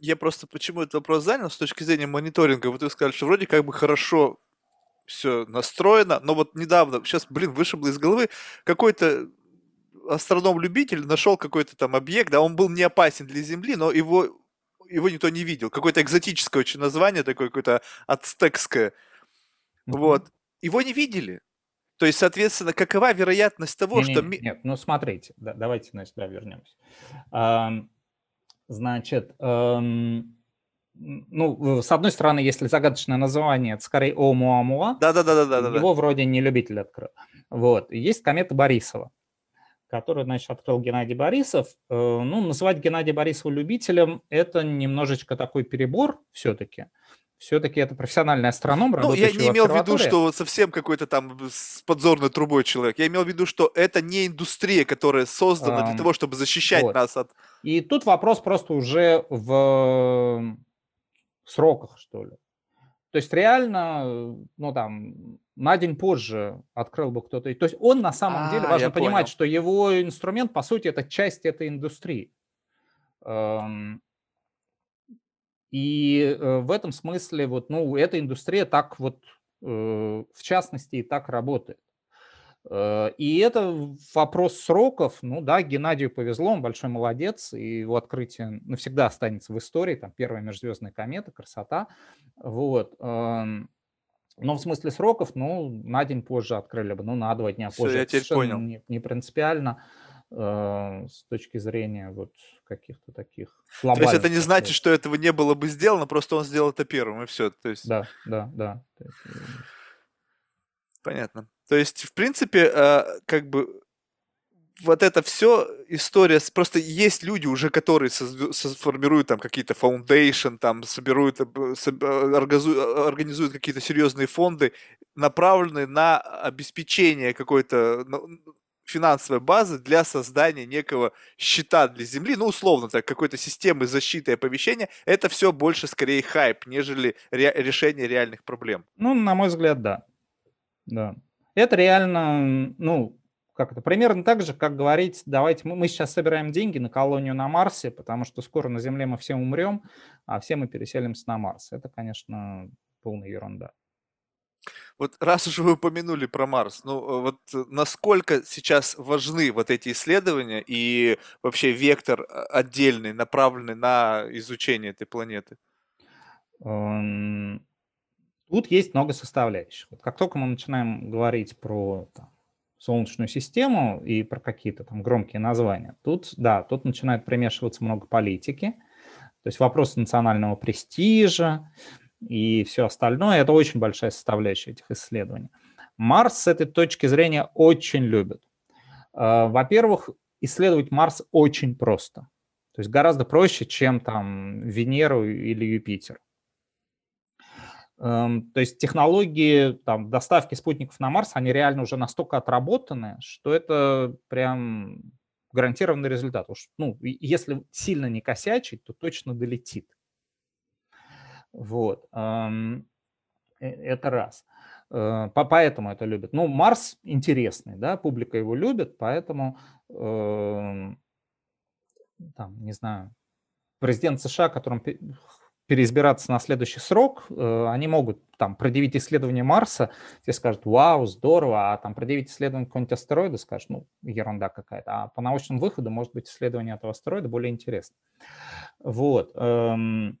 Speaker 1: Я просто почему этот вопрос занял с точки зрения мониторинга. Вот вы сказали, что вроде как бы хорошо все настроено, но вот недавно, сейчас, блин, вышибло из головы, какой-то астроном-любитель нашел какой-то там объект, да, он был не опасен для Земли, но его, его никто не видел. Какое-то экзотическое очень название, такое какое-то ацтекское. Mm-hmm. Вот. Его не видели. То есть, соответственно, какова вероятность того,
Speaker 2: Не,
Speaker 1: что...
Speaker 2: не, нет, ну смотрите, да, давайте на сюда вернемся. Эм, значит, эм, ну, с одной стороны, если загадочное название, это скорее Оумуамуа.
Speaker 1: Да-да-да.
Speaker 2: Его вроде не любитель открыл. Вот. Есть комета Борисова, которую, значит, открыл Геннадий Борисов. Э, ну, называть Геннадия Борисова любителем – это немножечко такой перебор все-таки. Все-таки это профессиональный астроном,
Speaker 1: Ну, я не имел в виду, что совсем какой-то там с подзорной трубой человек. Я имел в виду, что это не индустрия, которая создана для того, чтобы защищать
Speaker 2: вот.
Speaker 1: нас от...
Speaker 2: И тут вопрос просто уже в сроках, что ли. То есть реально, ну там, на день позже открыл бы кто-то. То есть он на самом а, деле, важно понимать, понял. что его инструмент, по сути, это часть этой индустрии. Эм, и э, в этом смысле вот, ну, эта индустрия так вот, э, в частности, и так работает. Э, и это вопрос сроков. Ну да, Геннадию повезло, он большой молодец, и его открытие навсегда останется в истории. Там первая межзвездная комета, красота. Вот. Эм, но в смысле сроков, ну, на день позже открыли бы, ну, на два дня позже.
Speaker 1: Все, я теперь понял.
Speaker 2: Не, не принципиально э, с точки зрения вот каких-то таких
Speaker 1: То есть это не значит, что этого не было бы сделано, просто он сделал это первым, и все. То есть...
Speaker 2: Да, да, да.
Speaker 1: Понятно. То есть, в принципе, э, как бы вот это все история, просто есть люди уже, которые сформируют там какие-то foundation, там соберут, организуют какие-то серьезные фонды, направленные на обеспечение какой-то финансовой базы для создания некого счета для Земли, ну, условно так, какой-то системы защиты и оповещения, это все больше скорее хайп, нежели ре- решение реальных проблем.
Speaker 2: Ну, на мой взгляд, да. Да. Это реально, ну, как это, примерно так же, как говорить, давайте мы, мы сейчас собираем деньги на колонию на Марсе, потому что скоро на Земле мы все умрем, а все мы переселимся на Марс. Это, конечно, полная ерунда.
Speaker 1: Вот раз уже вы упомянули про Марс, ну вот насколько сейчас важны вот эти исследования и вообще вектор а, отдельный, направленный на изучение этой планеты?
Speaker 2: Тут есть много составляющих. Вот как только мы начинаем говорить про там, Солнечную систему и про какие-то там громкие названия, тут, да, тут начинает примешиваться много политики, то есть вопрос национального престижа и все остальное. Это очень большая составляющая этих исследований. Марс с этой точки зрения очень любит. А, во-первых, исследовать Марс очень просто. То есть гораздо проще, чем там Венеру или Юпитер. Эм, то есть технологии там, доставки спутников на Марс, они реально уже настолько отработаны, что это прям гарантированный результат. Уж, ну, если сильно не косячить, то точно долетит. Вот. Эм, э, это раз. Э, поэтому это любят. Ну, Марс интересный, да, публика его любит, поэтому, эм, там, не знаю, президент США, которым переизбираться на следующий срок, э, они могут там предъявить исследование Марса, все скажут, вау, здорово, а там предъявить исследование какого-нибудь астероида, скажут, ну, ерунда какая-то. А по научному выходу, может быть, исследование этого астероида более интересно. Вот. Эм,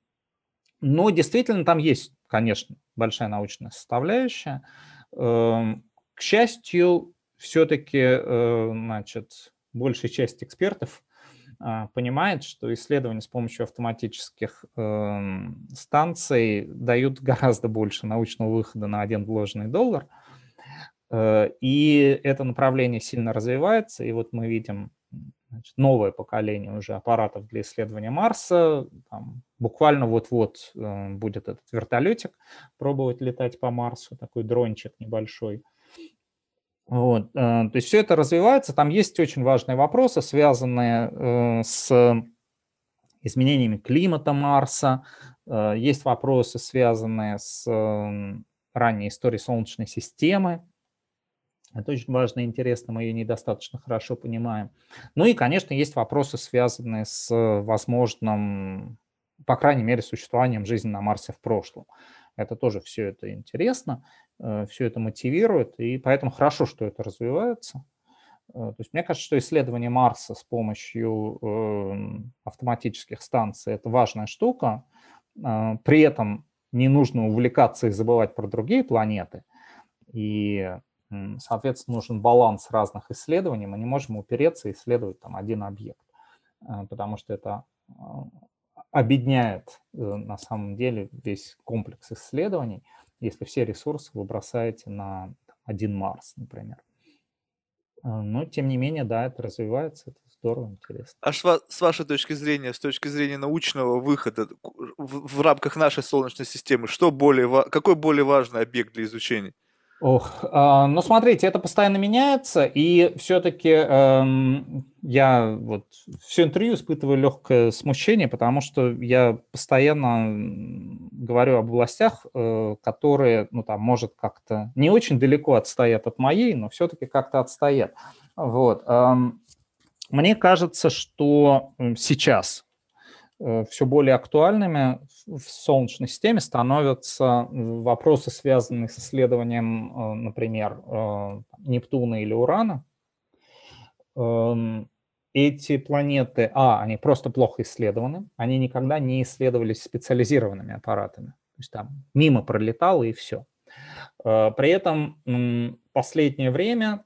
Speaker 2: но действительно там есть, конечно, большая научная составляющая. Эм, к счастью, все-таки, э, значит, большая часть экспертов понимает, что исследования с помощью автоматических э, станций дают гораздо больше научного выхода на один вложенный доллар. Э, и это направление сильно развивается, и вот мы видим значит, новое поколение уже аппаратов для исследования Марса. Там, буквально вот-вот э, будет этот вертолетик пробовать летать по Марсу, такой дрончик небольшой. Вот, э, то есть все это развивается. Там есть очень важные вопросы, связанные э, с изменениями климата Марса. Э, есть вопросы, связанные с ранней историей Солнечной системы. Это очень важно и интересно, мы ее недостаточно хорошо понимаем. Ну и, конечно, есть вопросы, связанные с возможным, по крайней мере, существованием жизни на Марсе в прошлом. Это тоже все это интересно. Э, все это мотивирует, и поэтому хорошо, что это развивается. Э, то есть мне кажется, что исследование Марса с помощью эм, автоматических станций – это важная штука. Э, при этом не нужно увлекаться и забывать про другие планеты. И Соответственно, нужен баланс разных исследований. Мы не можем упереться и исследовать там один объект, потому что это обедняет на самом деле весь комплекс исследований, если все ресурсы вы бросаете на один Марс, например. Но, тем не менее, да, это развивается, это здорово, интересно.
Speaker 1: А с вашей точки зрения, с точки зрения научного выхода в, в рамках нашей Солнечной системы, что более, какой более важный объект для изучения?
Speaker 2: Ох, э, ну смотрите, это постоянно меняется, и все-таки эм, я вот все интервью испытываю легкое смущение, потому что я постоянно говорю об областях, э, которые, ну там, может, как-то не очень далеко отстоят от моей, но все-таки как-то отстоят. Вот. Эм, мне кажется, что сейчас Э, все более актуальными в Солнечной системе становятся вопросы, связанные с исследованием, э, например, э, Нептуна или Урана. Эм, эти планеты, а, они просто плохо исследованы, они никогда не исследовались специализированными аппаратами. То есть там мимо пролетало и все. При этом последнее время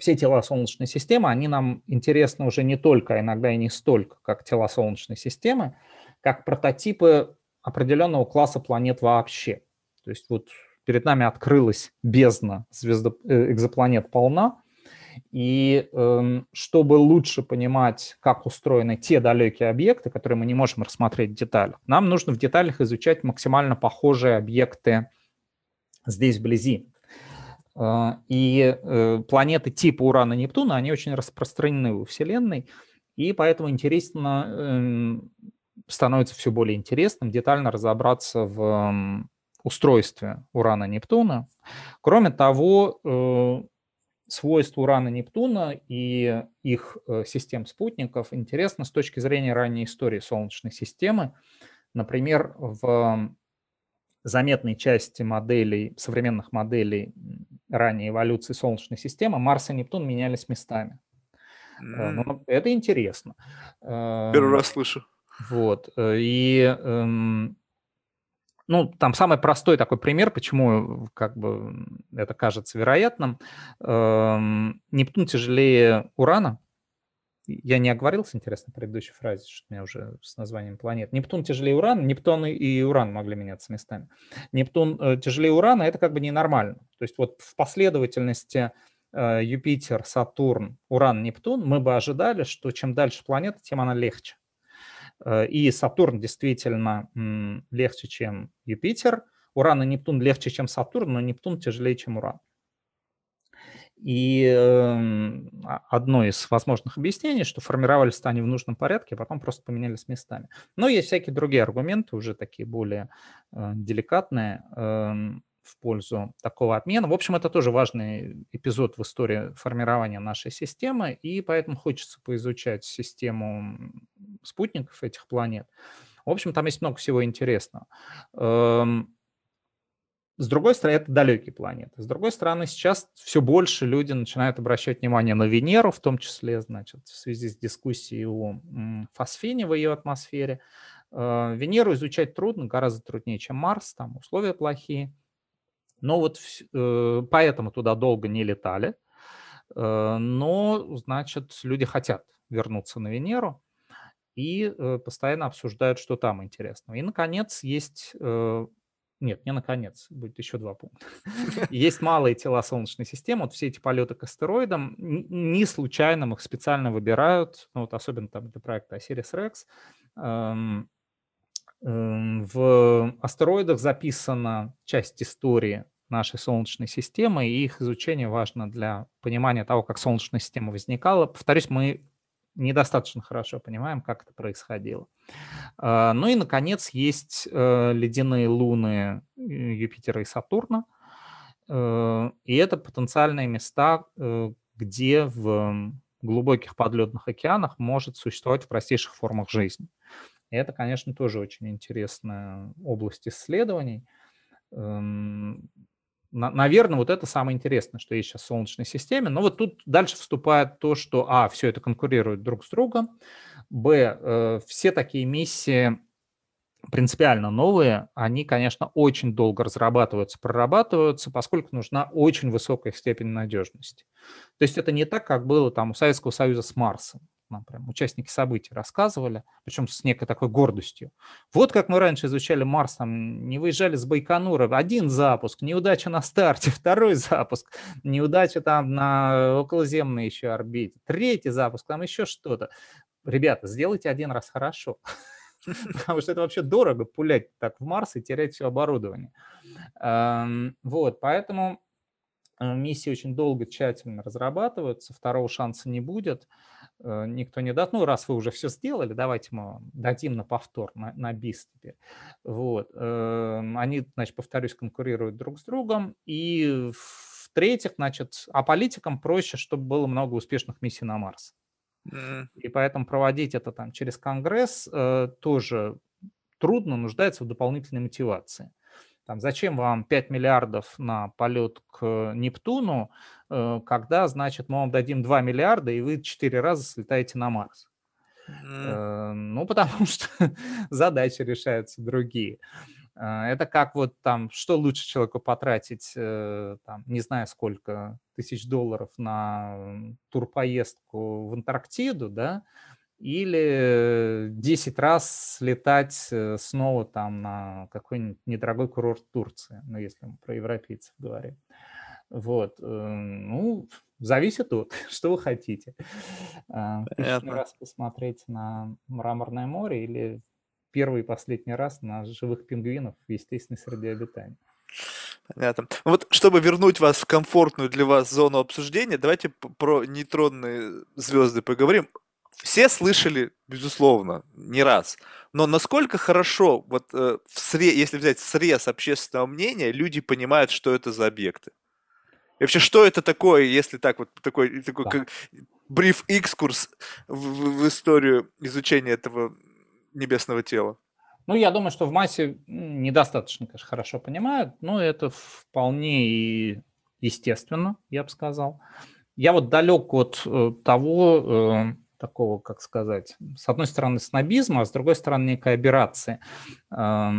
Speaker 2: все тела Солнечной системы, они нам интересны уже не только, а иногда и не столько, как тела Солнечной системы, как прототипы определенного класса планет вообще. То есть вот перед нами открылась бездна звездо... Э, экзопланет полна, и э, чтобы лучше понимать, как устроены те далекие объекты, которые мы не можем рассмотреть в деталях, нам нужно в деталях изучать максимально похожие объекты здесь вблизи. А, и э, планеты типа Урана и Нептуна, они очень распространены во Вселенной, и поэтому интересно эм, становится все более интересным детально разобраться в устройстве Урана и Нептуна. Кроме того, э, свойства Урана и Нептуна и их э, систем спутников интересно с точки зрения ранней истории Солнечной системы. Например, в заметной части моделей, современных моделей ранней эволюции Солнечной системы, Марс и Нептун менялись местами. Mm. Ну, это интересно.
Speaker 1: Первый эм, раз слышу.
Speaker 2: Вот. Э, и эм, ну, там самый простой такой пример, почему как бы это кажется вероятным. Эм, Нептун тяжелее Урана, я не оговорился, интересно, в предыдущей фразе, что у меня уже с названием планет. Нептун тяжелее Урана, Нептун и Уран могли меняться местами. Нептун э, тяжелее Урана – это как бы ненормально. То есть вот в последовательности э, Юпитер, Сатурн, Уран, Нептун мы бы ожидали, что чем дальше планета, тем она легче. Э, и Сатурн действительно легче, чем Юпитер. Уран и Нептун легче, чем Сатурн, но Нептун тяжелее, чем Уран. И эм, а, одно из возможных объяснений, что формировались они в нужном порядке, а потом просто поменялись местами. Но есть всякие другие аргументы, уже такие более э, деликатные эм, в пользу такого обмена. В общем, это тоже важный эпизод в истории формирования нашей системы, и поэтому хочется поизучать систему спутников этих планет. В общем, там есть много всего интересного. С другой стороны, это далекие планеты. С другой стороны, сейчас все больше люди начинают обращать внимание на Венеру, в том числе, значит, в связи с дискуссией о фосфине в ее атмосфере. Э, Венеру изучать трудно, гораздо труднее, чем Марс, там условия плохие. Но вот э, поэтому туда долго не летали. Э, но, значит, люди хотят вернуться на Венеру и постоянно обсуждают, что там интересного. И, наконец, есть нет, не наконец, будет еще два пункта. Есть малые тела Солнечной системы, вот все эти полеты к астероидам, не случайно их специально выбирают, ну, вот особенно там для проекта Osiris Rex. Эм, эм, в астероидах записана часть истории нашей Солнечной системы, и их изучение важно для понимания того, как Солнечная система возникала. Повторюсь, мы недостаточно хорошо понимаем, как это происходило. А, ну и, наконец, есть э, ледяные луны э, Юпитера и Сатурна. Э, и это потенциальные места, где в глубоких подледных океанах может существовать в простейших формах жизни. И это, конечно, тоже очень интересная область исследований. Наверное, вот это самое интересное, что есть сейчас в Солнечной системе. Но вот тут дальше вступает то, что, а, все это конкурирует друг с другом, б, э, все такие миссии принципиально новые, они, конечно, очень долго разрабатываются, прорабатываются, поскольку нужна очень высокая степень надежности. То есть это не так, как было там у Советского Союза с Марсом. Нам прям участники событий рассказывали, причем с некой такой гордостью. Вот как мы раньше изучали Марс, там не выезжали с Байконура, один запуск, неудача на старте, второй запуск, неудача там на околоземной еще орбите, третий запуск, там еще что-то. Ребята, сделайте один раз хорошо. потому что это вообще дорого пулять так в Марс и терять все оборудование. Вот, поэтому э, миссии очень долго, тщательно разрабатываются, второго шанса не будет, никто не даст. Ну, раз вы уже все сделали, давайте мы дадим на повтор, на, на бис теперь. Вот. Эм, они, значит, повторюсь, конкурируют друг с другом. И в-третьих, значит, а политикам проще, чтобы было много успешных миссий на Марс. И поэтому проводить это там через Конгресс э, тоже трудно, нуждается в дополнительной мотивации. Там, зачем вам 5 миллиардов на полет к Нептуну, э, когда, значит, мы вам дадим 2 миллиарда, и вы 4 раза слетаете на Марс? Э, ну, потому что задачи решаются другие. А, это как вот там, что лучше человеку потратить, э, там, не знаю сколько тысяч долларов на турпоездку в Антарктиду, да, или 10 раз слетать э, снова там на какой-нибудь недорогой курорт Турции, ну, если мы про европейцев говорим. Вот, э, ну, зависит от, что вы хотите. А, тысячный раз посмотреть на Мраморное море или первый и последний раз на живых пингвинов в естественной среде обитания.
Speaker 1: Понятно. Вот чтобы вернуть вас в комфортную для вас зону обсуждения, давайте про нейтронные звезды поговорим. Все слышали, безусловно, не раз. Но насколько хорошо, вот э, в сре, если взять срез общественного мнения, люди понимают, что это за объекты? И вообще, что это такое, если так вот такой, такой да. как бриф экскурс в, в, историю изучения этого небесного тела?
Speaker 2: Ну, я думаю, что в массе недостаточно, конечно, хорошо понимают, но это вполне и естественно, я бы сказал. Я вот далек от э, того, э, такого, как сказать, с одной стороны снобизма, а с другой стороны некой операции э,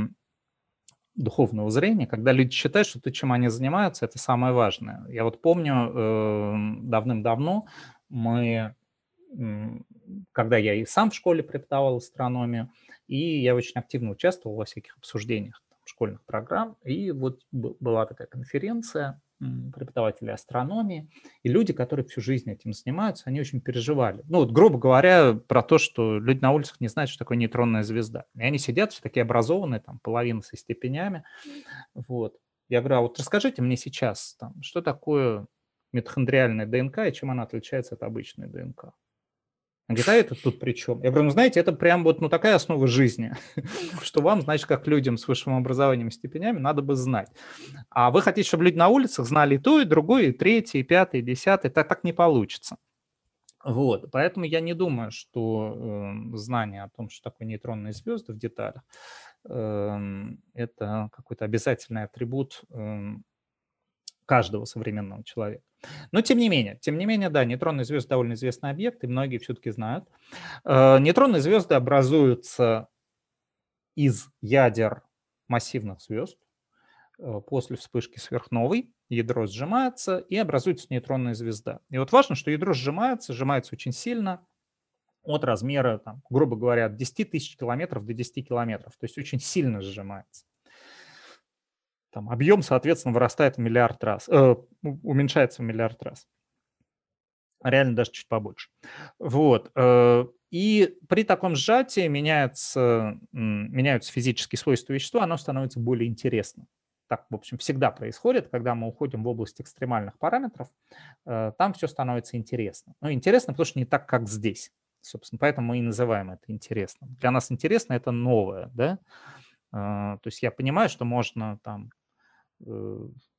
Speaker 2: духовного зрения, когда люди считают, что то, чем они занимаются, это самое важное. Я вот помню э, давным-давно мы когда я и сам в школе преподавал астрономию, и я очень активно участвовал во всяких обсуждениях школьных программ, и вот была такая конференция преподавателей астрономии, и люди, которые всю жизнь этим занимаются, они очень переживали. Ну, вот, грубо говоря, про то, что люди на улицах не знают, что такое нейтронная звезда. И они сидят все такие образованные, там, половина со степенями. Вот. Я говорю, а вот расскажите мне сейчас, там, что такое митохондриальная ДНК и чем она отличается от обычной ДНК? Он говорит, это тут при чем? Я говорю, ну знаете, это прям вот ну, такая основа жизни, что вам, значит, как людям с высшим образованием и степенями надо бы знать. А вы хотите, чтобы люди на улицах знали и то, и другое, и третье, и пятое, и десятое. Так, так не получится. Вот, поэтому я не думаю, что э, знание о том, что такое нейтронные звезды в деталях, э, это какой-то обязательный атрибут э, каждого современного человека. Но тем не менее, тем не менее, да, нейтронные звезды довольно известный объект, и многие все-таки знают. Э, нейтронные звезды образуются из ядер массивных звезд э, после вспышки сверхновой, ядро сжимается и образуется нейтронная звезда. И вот важно, что ядро сжимается, сжимается очень сильно, от размера, там, грубо говоря, от 10 тысяч километров до 10 километров, то есть очень сильно сжимается там объем, соответственно, вырастает в миллиард раз, э, уменьшается в миллиард раз. Реально даже чуть побольше. Вот. Э, и при таком сжатии меняется, меняются физические свойства вещества, оно становится более интересным. Так, в общем, всегда происходит, когда мы уходим в область экстремальных параметров, э, там все становится интересно. Ну, интересно, потому что не так, как здесь. Собственно, поэтому мы и называем это интересным. Для нас интересно это новое, да? Э, то есть я понимаю, что можно там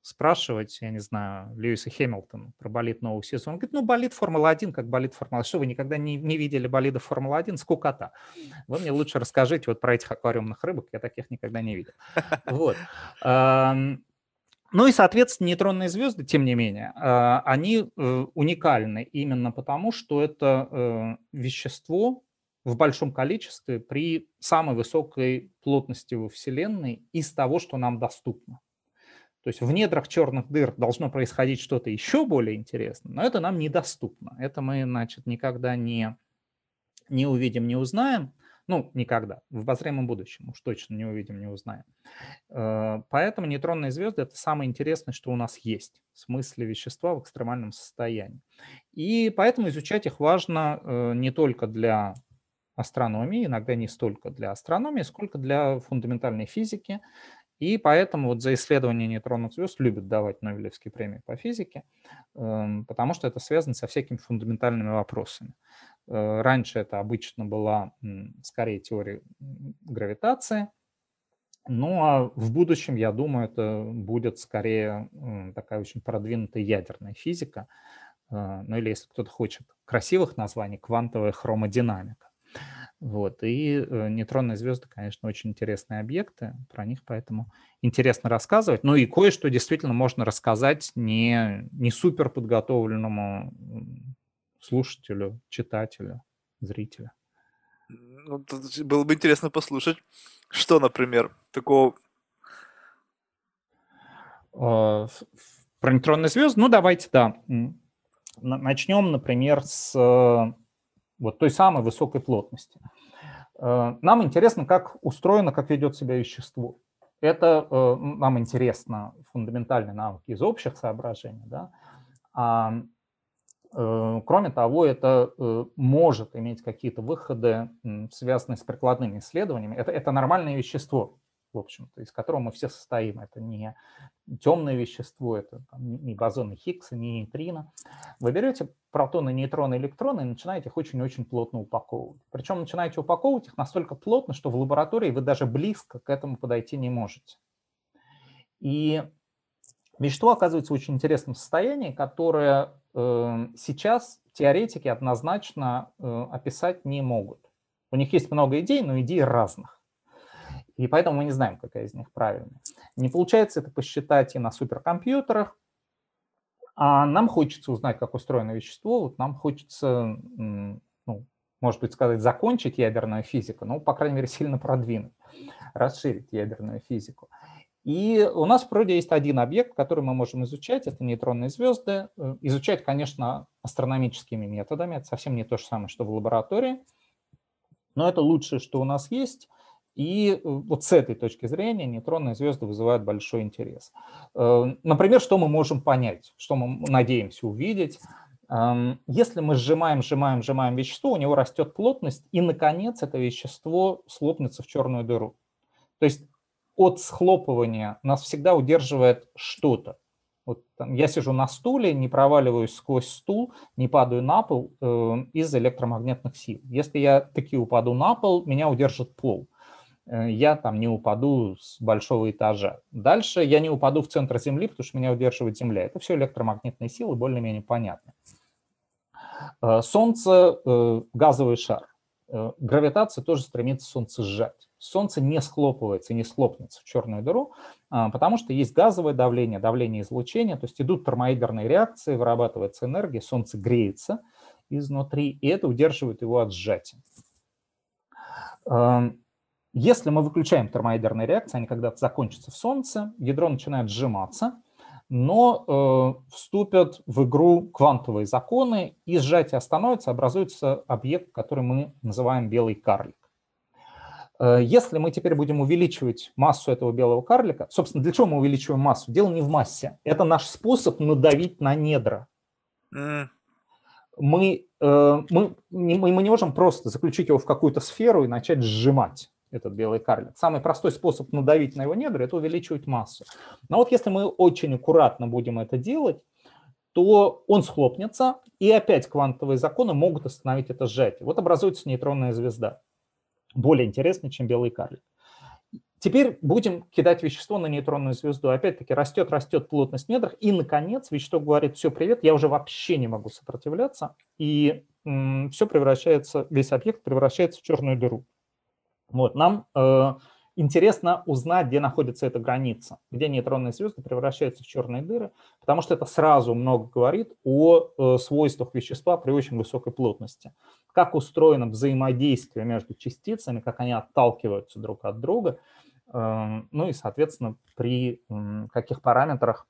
Speaker 2: спрашивать, я не знаю, Льюиса Хэмилтона про болит нового сезона. Он говорит, ну, болит Формула-1, как болит Формула. Что, вы никогда не, не видели болида Формула-1? Скукота. Вы мне лучше расскажите вот про этих аквариумных рыбок, я таких никогда не видел. Вот. Ну и, соответственно, нейтронные звезды, тем не менее, а, они э, уникальны именно потому, что это э, вещество, в большом количестве при самой высокой плотности во Вселенной из того, что нам доступно. То есть в недрах черных дыр должно происходить что-то еще более интересное, но это нам недоступно. Это мы, значит, никогда не, не увидим, не узнаем. Ну, никогда. В обозримом будущем уж точно не увидим, не узнаем. Э, поэтому нейтронные звезды – это самое интересное, что у нас есть в смысле вещества в экстремальном состоянии. И поэтому изучать их важно э, не только для астрономии, иногда не столько для астрономии, сколько для фундаментальной физики. И поэтому вот за исследование нейтронных звезд любят давать Нобелевские премии по физике, эм, потому что это связано со всякими фундаментальными вопросами. Э, раньше это обычно была скорее теория гравитации, ну а в будущем, я думаю, это будет скорее такая очень продвинутая ядерная физика, э, ну или если кто-то хочет красивых названий, квантовая хромодинамика. Вот. И э, нейтронные звезды, конечно, очень интересные объекты, про них поэтому интересно рассказывать. Ну и кое-что действительно можно рассказать не, не супер подготовленному слушателю, читателю, зрителю.
Speaker 1: Ну, было бы интересно послушать, что, например, такого...
Speaker 2: А, про нейтронные звезды? Ну, давайте, да. Начнем, например, с вот той самой высокой плотности. Э, нам интересно, как устроено, как ведет себя вещество. Это э, нам интересно фундаментальные науки из общих соображений. Да? А, э, кроме того, это может иметь какие-то выходы, связанные с прикладными исследованиями. Это, это нормальное вещество в общем-то, из которого мы все состоим. Это не темное вещество, это там, не бозоны Хиггса, не нейтрино. Вы берете протоны, нейтроны, электроны и начинаете их очень-очень плотно упаковывать. Причем начинаете упаковывать их настолько плотно, что в лаборатории вы даже близко к этому подойти не можете. И вещество оказывается в очень интересном состоянии, которое э, сейчас теоретики однозначно э, описать не могут. У них есть много идей, но идей разных. И поэтому мы не знаем, какая из них правильная. Не получается это посчитать и на суперкомпьютерах. А нам хочется узнать, как устроено вещество. Вот нам хочется, ну, может быть, сказать, закончить ядерную физику, ну, по крайней мере, сильно продвинуть, расширить ядерную физику. И у нас в природе есть один объект, который мы можем изучать, это нейтронные звезды. Э, изучать, конечно, астрономическими методами, это совсем не то же самое, что в лаборатории, но это лучшее, что у нас есть – и э, вот с этой точки зрения нейтронные звезды вызывают большой интерес. Э, например, что мы можем понять, что мы надеемся увидеть. Эм, если мы сжимаем, сжимаем, сжимаем вещество, у него растет плотность, и, наконец, это вещество слопнется в черную дыру. То есть от схлопывания нас всегда удерживает что-то. Вот там, я сижу на стуле, не проваливаюсь сквозь стул, не падаю на пол э, из-за электромагнитных сил. Если я таки упаду на пол, меня удержит пол. Э, я там не упаду с большого этажа. Дальше я не упаду в центр Земли, потому что меня удерживает Земля. Это все электромагнитные силы, более-менее понятны. Э, Солнце э, – газовый шар. Гравитация тоже стремится Солнце сжать. Солнце не схлопывается, не схлопнется в черную дыру, потому что есть газовое давление, давление излучения, то есть идут термоядерные реакции, вырабатывается энергия, Солнце греется изнутри, и это удерживает его от сжатия. Если мы выключаем термоядерные реакции, они когда-то закончатся в Солнце, ядро начинает сжиматься, но э, вступят в игру квантовые законы, и сжатие остановится, образуется объект, который мы называем белый карлик. Э, если мы теперь будем увеличивать массу этого белого карлика, собственно, для чего мы увеличиваем массу? Дело не в массе. Это наш способ надавить на недра. Mm. Мы, э, мы, мы не можем просто заключить его в какую-то сферу и начать сжимать этот белый карлик. Самый простой способ надавить на его недра – это увеличивать массу. Но вот если мы очень аккуратно будем это делать, то он схлопнется, и опять квантовые законы могут остановить это сжатие. Вот образуется нейтронная звезда. Более интересно, чем белый карлик. Теперь будем кидать вещество на нейтронную звезду. Опять-таки растет, растет плотность в недрах. И, наконец, вещество говорит, все, привет, я уже вообще не могу сопротивляться. И м, все превращается, весь объект превращается в черную дыру. Вот, нам э, интересно узнать, где находится эта граница, где нейтронные звезды превращаются в черные дыры, потому что это сразу много говорит о э, свойствах вещества при очень высокой плотности. как устроено взаимодействие между частицами, как они отталкиваются друг от друга, эм, ну и, соответственно, при каких параметрах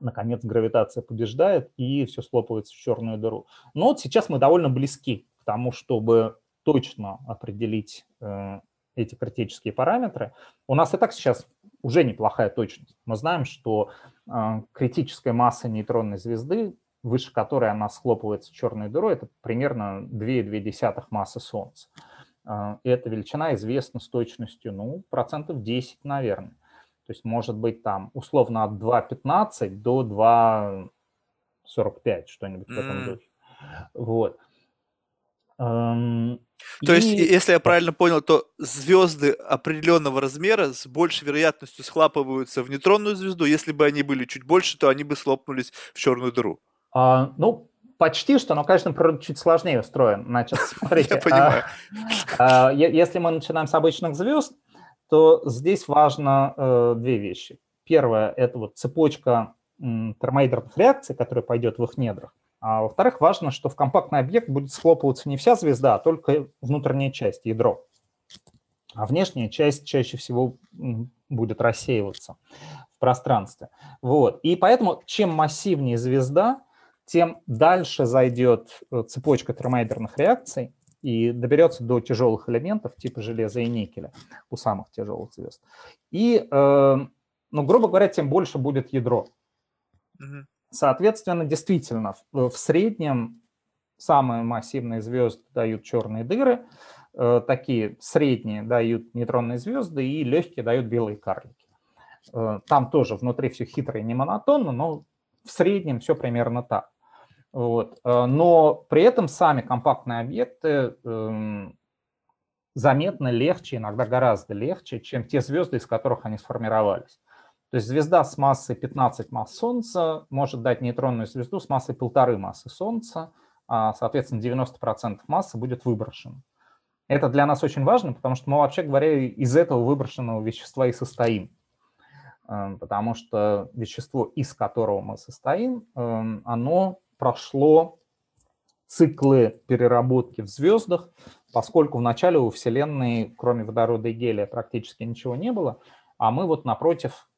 Speaker 2: наконец гравитация побеждает и все слопывается в черную дыру. Но вот сейчас мы довольно близки к тому, чтобы точно определить э, эти критические параметры. У нас и так сейчас уже неплохая точность. Мы знаем, что э, критическая масса нейтронной звезды, выше которой она схлопывается черной дырой, это примерно 2,2 массы Солнца. Э, и эта величина известна с точностью, ну, процентов 10, наверное. То есть может быть там условно от 2,15 до 2,45, что-нибудь в этом духе. Вот.
Speaker 1: То и... есть, если я правильно понял, то звезды определенного размера с большей вероятностью схлапываются в нейтронную звезду. Если бы они были чуть больше, то они бы слопнулись в черную дыру.
Speaker 2: А, ну, почти что, но, конечно, природа чуть сложнее устроен. Значит, смотрите, я
Speaker 1: понимаю.
Speaker 2: А, а, если мы начинаем с обычных звезд, то здесь важно э, две вещи. Первое – это вот цепочка термоядерных реакций, которая пойдет в их недрах. А во-вторых, важно, что в компактный объект будет схлопываться не вся звезда, а только внутренняя часть, ядро. А внешняя часть чаще всего будет рассеиваться в пространстве. Вот. И поэтому чем массивнее звезда, тем дальше зайдет э, цепочка термоядерных реакций и доберется до тяжелых элементов типа железа и никеля у самых тяжелых звезд. И, э, ну, грубо говоря, тем больше будет ядро. Mm-hmm. Соответственно, действительно, в среднем самые массивные звезды дают черные дыры, э, такие средние дают нейтронные звезды и легкие дают белые карлики. Э, там тоже внутри все хитро и не монотонно, но в среднем все примерно так. Вот. Э, но при этом сами компактные объекты эм, заметно легче, иногда гораздо легче, чем те звезды, из которых они сформировались. То есть звезда с массой 15 масс Солнца может дать нейтронную звезду с массой полторы массы Солнца, а, соответственно, 90% массы будет выброшено. Это для нас очень важно, потому что мы, вообще говоря, из этого выброшенного вещества и состоим. Эм, потому что вещество, из которого мы состоим, эм, оно прошло циклы переработки в звездах, поскольку вначале у Вселенной, кроме водорода и гелия, практически ничего не было, а мы вот напротив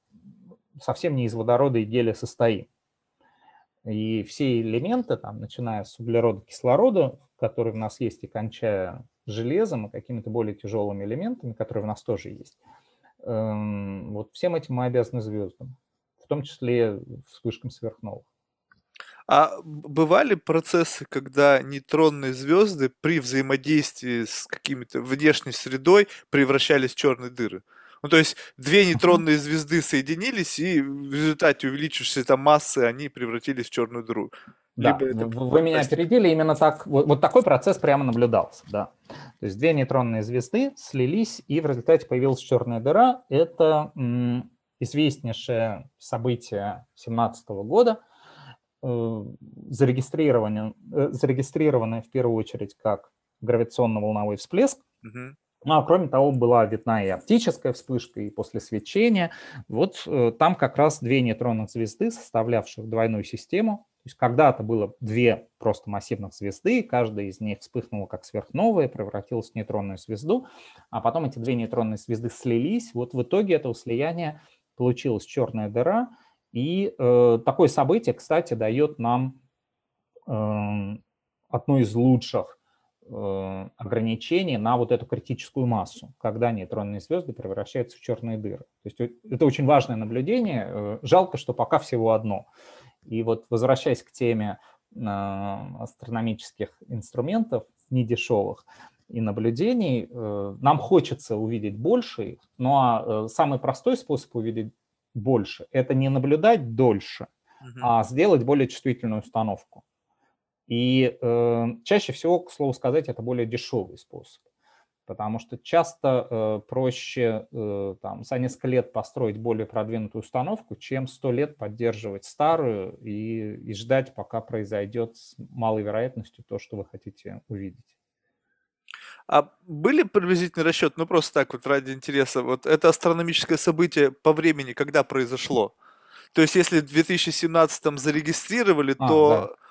Speaker 2: совсем не из водорода и гелия состоим. И все элементы, там, начиная с углерода, кислорода, которые у нас есть, и кончая железом и какими-то более тяжелыми элементами, которые у нас тоже есть, эм, вот всем этим мы обязаны звездам, в том числе вспышкам сверхновых.
Speaker 1: А бывали процессы, когда нейтронные звезды при взаимодействии с какими-то внешней средой превращались в черные дыры? Ну, то есть две нейтронные звезды соединились, и в результате увеличившейся массы они превратились в черную дыру.
Speaker 2: Да, это... вы меня опередили, именно так, вот, вот такой процесс прямо наблюдался, да. То есть две нейтронные звезды слились, и в результате появилась черная дыра. Это м, известнейшее событие 17 года, э, зарегистрированное, э, зарегистрированное в первую очередь как гравитационно-волновой всплеск, угу. Ну, а кроме того, была видна и оптическая вспышка, и после свечения. Вот э, там как раз две нейтронных звезды, составлявших двойную систему. То есть когда-то было две просто массивных звезды, каждая из них вспыхнула как сверхновая, превратилась в нейтронную звезду, а потом эти две нейтронные звезды слились. Вот в итоге этого слияния получилась черная дыра. И э, такое событие, кстати, дает нам э, одну из лучших ограничений на вот эту критическую массу, когда нейтронные звезды превращаются в черные дыры. То есть это очень важное наблюдение. Э, жалко, что пока всего одно. И вот возвращаясь к теме э, астрономических инструментов, недешевых, и наблюдений, нам хочется увидеть больше их, но самый простой способ увидеть больше – это не наблюдать дольше, а сделать более чувствительную установку. И э, чаще всего, к слову сказать, это более дешевый способ, потому что часто э, проще э, там, за несколько лет построить более продвинутую установку, чем сто лет поддерживать старую и, и ждать, пока произойдет с малой вероятностью то, что вы хотите увидеть.
Speaker 1: А были приблизительный расчет, ну просто так вот ради интереса, вот это астрономическое событие по времени, когда произошло? То есть если в 2017 зарегистрировали, а, то... Да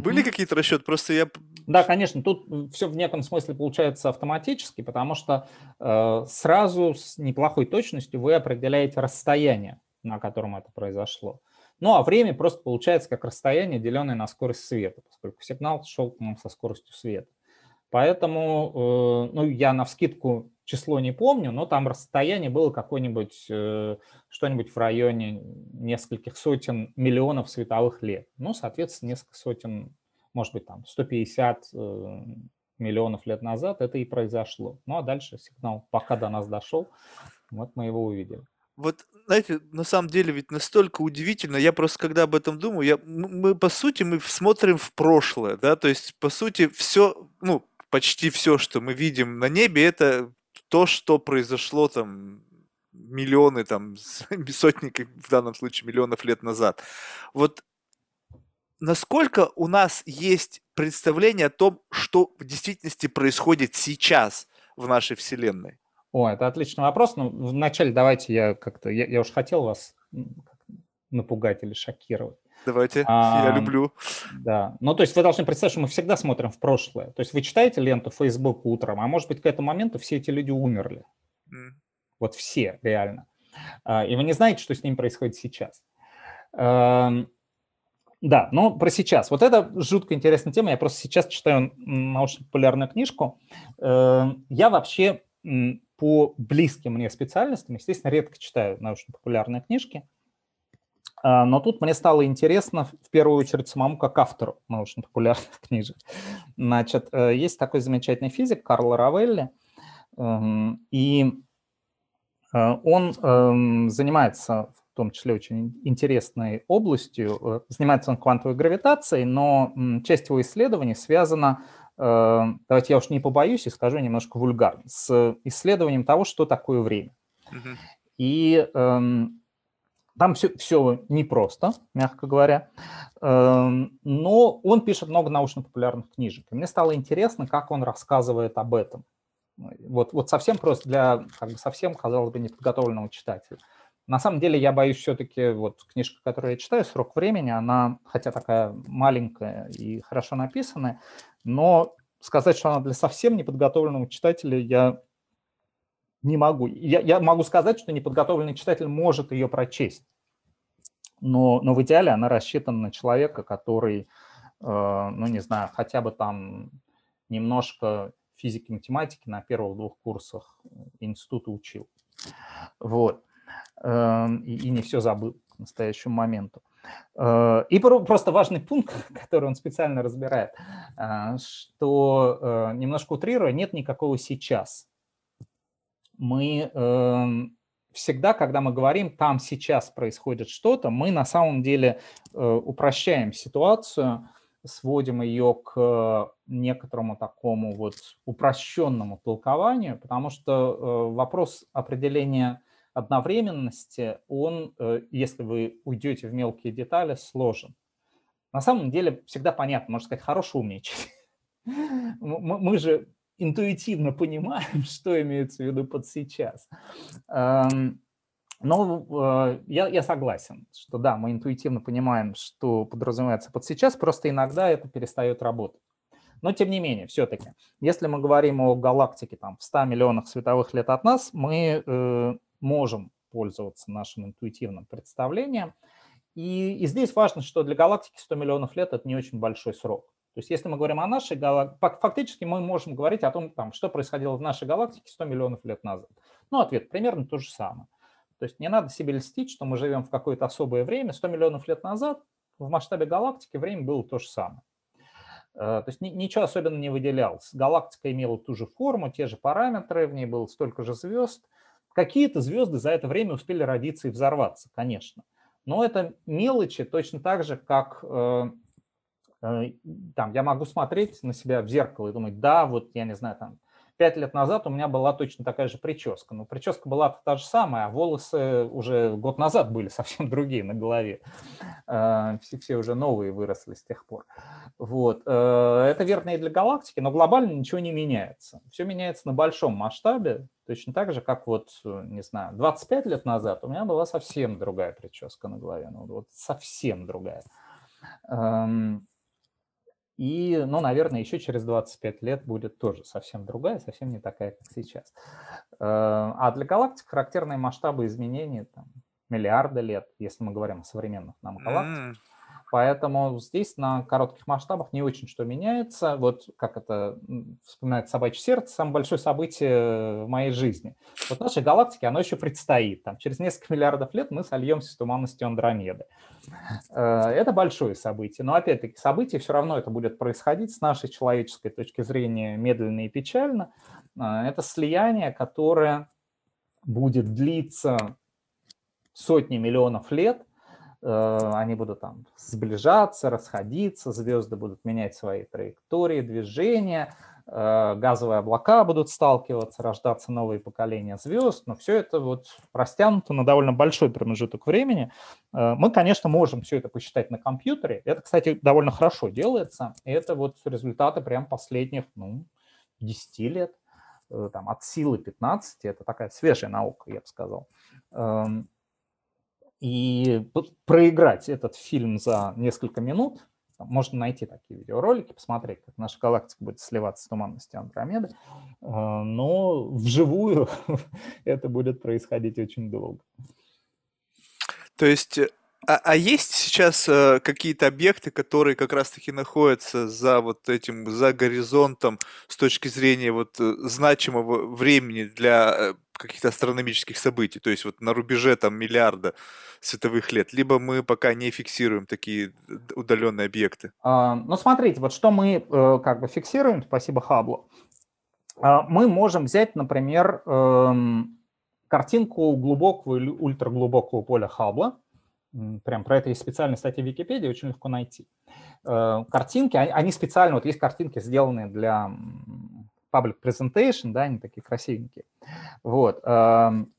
Speaker 1: были какие-то расчеты? Просто я
Speaker 2: Да, конечно, тут все в неком смысле получается автоматически, потому что э, сразу с неплохой точностью вы определяете расстояние, на котором это произошло. Ну а время просто получается как расстояние, деленное на скорость света, поскольку сигнал шел к нам со скоростью света. Поэтому, э, ну, я на вскидку число не помню, но там расстояние было какое-нибудь, э, что-нибудь в районе нескольких сотен миллионов световых лет. Ну, соответственно, несколько сотен, может быть, там 150 э, миллионов лет назад это и произошло. Ну, а дальше сигнал пока до нас дошел, вот мы его увидели
Speaker 1: вот, знаете, на самом деле ведь настолько удивительно, я просто когда об этом думаю, я, мы, по сути, мы смотрим в прошлое, да, то есть, по сути, все, ну, почти все, что мы видим на небе, это то, что произошло там миллионы, там, сотни, в данном случае, миллионов лет назад. Вот насколько у нас есть представление о том, что в действительности происходит сейчас в нашей Вселенной?
Speaker 2: О, это отличный вопрос. Ну, вначале давайте я как-то... Я, я уж хотел вас напугать или шокировать.
Speaker 1: Давайте, а, я люблю.
Speaker 2: Да, ну то есть вы должны представить, что мы всегда смотрим в прошлое. То есть вы читаете ленту Facebook утром, а может быть к этому моменту все эти люди умерли. Mm. Вот все, реально. А, и вы не знаете, что с ними происходит сейчас. Эм, да, но про сейчас. Вот это жутко интересная тема. Я просто сейчас читаю научно-популярную книжку. Эм, я вообще по близким мне специальностям, естественно, редко читаю научно-популярные книжки, но тут мне стало интересно в первую очередь самому как автору научно-популярных книжек. Значит, э, есть такой замечательный физик Карл Равелли, эм, и э, он эм, занимается в том числе очень интересной областью, э, занимается он квантовой гравитацией, но часть его исследований связана давайте я уж не побоюсь и скажу немножко вульгарно, с исследованием того, что такое время. Uh-huh. И эм, там все, все непросто, мягко говоря, эм, но он пишет много научно-популярных книжек. И мне стало интересно, как он рассказывает об этом. Вот, вот совсем просто для, как бы совсем, казалось бы, неподготовленного читателя. На самом деле я боюсь все-таки, вот книжка, которую я читаю, «Срок времени», она, хотя такая маленькая и хорошо написанная, но сказать, что она для совсем неподготовленного читателя, я не могу. Я, я могу сказать, что неподготовленный читатель может ее прочесть, но, но в идеале она рассчитана на человека, который, э, ну не знаю, хотя бы там немножко физики, математики на первых двух курсах института учил. Вот. Эм, и, и не все забыл к настоящему моменту. Э, и просто важный пункт, который он специально разбирает, э, что, э, немножко утрируя, нет никакого сейчас. Мы эм, всегда, когда мы говорим, там сейчас происходит что-то, мы на самом деле упрощаем ситуацию, сводим ее к некоторому такому вот упрощенному толкованию, потому что вопрос определения одновременности, он, э, если вы уйдете в мелкие детали, сложен. На самом деле всегда понятно, можно сказать, хороший умничать. Мы же интуитивно понимаем, что имеется в виду под сейчас. Но э, я, я согласен, что да, мы интуитивно понимаем, что подразумевается под сейчас, просто иногда это перестает работать. Но тем не менее, все-таки, если мы говорим о галактике там, в 100 миллионах световых лет от нас, мы э, можем пользоваться нашим интуитивным представлением. И, и здесь важно, что для галактики 100 миллионов лет – это не очень большой срок. То есть если мы говорим о нашей галактике, фактически мы можем говорить о том, там, что происходило в нашей галактике 100 миллионов лет назад. Ну, ответ примерно то же самое. То есть не надо себе льстить, что мы живем в какое-то особое время. 100 миллионов лет назад в масштабе галактики время было то же самое. Э, то есть ничего особенно не выделялось. Галактика имела ту же форму, те же параметры, в ней было столько же звезд – Какие-то звезды за это время успели родиться и взорваться, конечно. Но это мелочи точно так же, как э, там, я могу смотреть на себя в зеркало и думать, да, вот я не знаю, там, пять лет назад у меня была точно такая же прическа. Но прическа была та же самая, а волосы уже год назад были совсем другие на голове. Э, все, все уже новые выросли с тех пор. Вот. Э, это верно и для галактики, но глобально ничего не меняется. Все меняется на большом масштабе, точно так же, как вот, не знаю, 25 лет назад у меня была совсем другая прическа на голове. Ну, вот совсем другая. И, ну, наверное, еще через 25 лет будет тоже совсем другая, совсем не такая, как сейчас. Э, а для галактик характерные масштабы изменений там, миллиарды лет, если мы говорим о современных нам галактиках. Поэтому здесь на коротких масштабах не очень что меняется. Вот как это вспоминает собачье сердце, самое большое событие в моей жизни. Вот нашей галактике оно еще предстоит. Там, через несколько миллиардов лет мы сольемся с туманностью Андромеды. Э, это большое событие. Но опять-таки событие все равно это будет происходить с нашей человеческой точки зрения медленно и печально. Э, это слияние, которое будет длиться сотни миллионов лет, они будут там сближаться, расходиться, звезды будут менять свои траектории движения, э, газовые облака будут сталкиваться, рождаться новые поколения звезд, но все это вот растянуто на довольно большой промежуток времени. Э, мы, конечно, можем все это посчитать на компьютере. Это, кстати, довольно хорошо делается. И это вот результаты прям последних, ну, 10 лет, там, от силы 15, это такая свежая наука, я бы сказал. И проиграть этот фильм за несколько минут, можно найти такие видеоролики, посмотреть, как наша галактика будет сливаться с туманностью Андромеды, а, но вживую это будет происходить очень долго.
Speaker 1: То есть э, а, а есть сейчас э, какие-то объекты, которые как раз-таки находятся за вот этим, за горизонтом с точки зрения вот э, значимого времени для каких-то астрономических событий, то есть вот на рубеже там миллиарда световых лет, либо мы пока не фиксируем такие удаленные объекты?
Speaker 2: А, ну, смотрите, вот что мы э, как бы фиксируем, спасибо Хаблу. А, мы можем взять, например, э, картинку глубокого или ультраглубокого поля Хаббла, Прям про это есть специальная статья в Википедии, очень легко найти. Э, картинки, они специально, вот есть картинки, сделанные для public presentation, да, они такие красивенькие. Вот. Эм,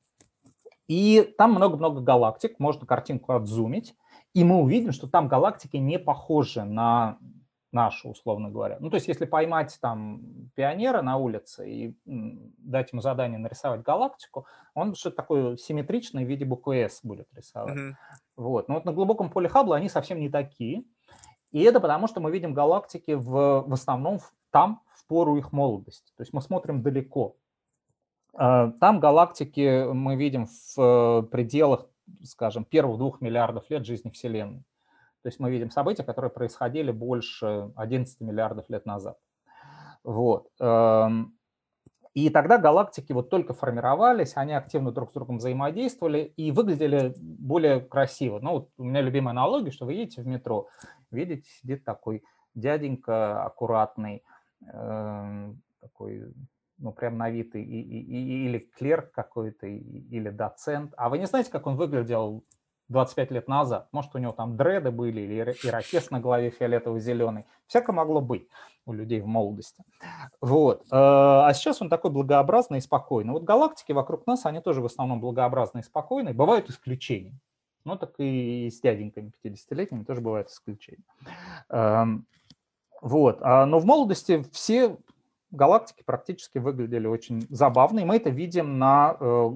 Speaker 2: и там много-много галактик, можно картинку отзумить, и мы увидим, что там галактики не похожи на нашу, условно говоря. Ну, то есть если поймать там пионера на улице и дать ему задание нарисовать галактику, он что-то такое симметричное в виде буквы S будет рисовать. Mm-hmm. Вот. Но вот на глубоком поле Хаббла они совсем не такие. И это потому, что мы видим галактики в, в основном там, пору их молодости. То есть мы смотрим далеко. А, там галактики мы видим в э, пределах, скажем, первых двух миллиардов лет жизни Вселенной. То есть мы видим события, которые происходили больше 11 миллиардов лет назад. Вот. Эм, и тогда галактики вот только формировались, они активно друг с другом взаимодействовали и выглядели более красиво. Ну, вот у меня любимая аналогия, что вы едете в метро, видите, сидит такой дяденька аккуратный, э, такой, ну, прям на вид, и, и, и, или клерк какой-то, или доцент. А вы не знаете, как он выглядел 25 лет назад. Может, у него там дреды были или ирокез на голове фиолетово-зеленый. Всякое могло быть у людей в молодости. Вот. Э, а сейчас он такой благообразный и спокойный. Вот галактики вокруг нас, они тоже в основном благообразные и спокойные. Бывают исключения. Ну, так и с дяденьками 50-летними тоже бывают исключения. Вот. А, но в молодости все галактики практически выглядели очень забавно, и мы это видим на э,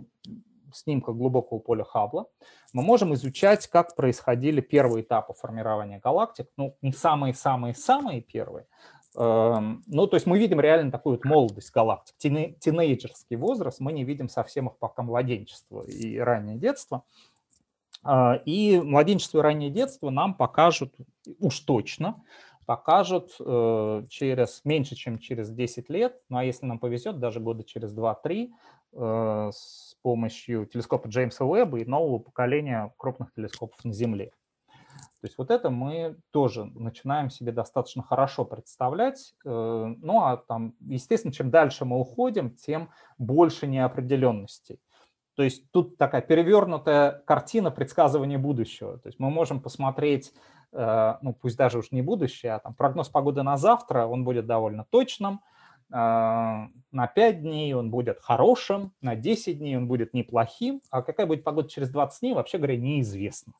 Speaker 2: снимках глубокого поля Хаббла, мы можем изучать, как происходили первые этапы формирования галактик. Ну, не самые-самые-самые первые, эм, ну, то есть мы видим реально такую вот молодость галактик, тинейджерский возраст, мы не видим совсем их пока младенчество и раннее детство. А, и младенчество и раннее детство нам покажут уж точно, покажут э, через меньше, чем через 10 лет, ну а если нам повезет, даже года через 2-3, э, с помощью телескопа Джеймса Уэбба и нового поколения крупных телескопов на Земле. То есть вот это мы тоже начинаем себе достаточно хорошо представлять. Э, ну а там, естественно, чем дальше мы уходим, тем больше неопределенностей. То есть тут такая перевернутая картина предсказывания будущего. То есть мы можем посмотреть ну пусть даже уж не будущее, а там прогноз погоды на завтра, он будет довольно точным, э, на 5 дней он будет хорошим, на 10 дней он будет неплохим, а какая будет погода через 20 дней, вообще говоря, неизвестно.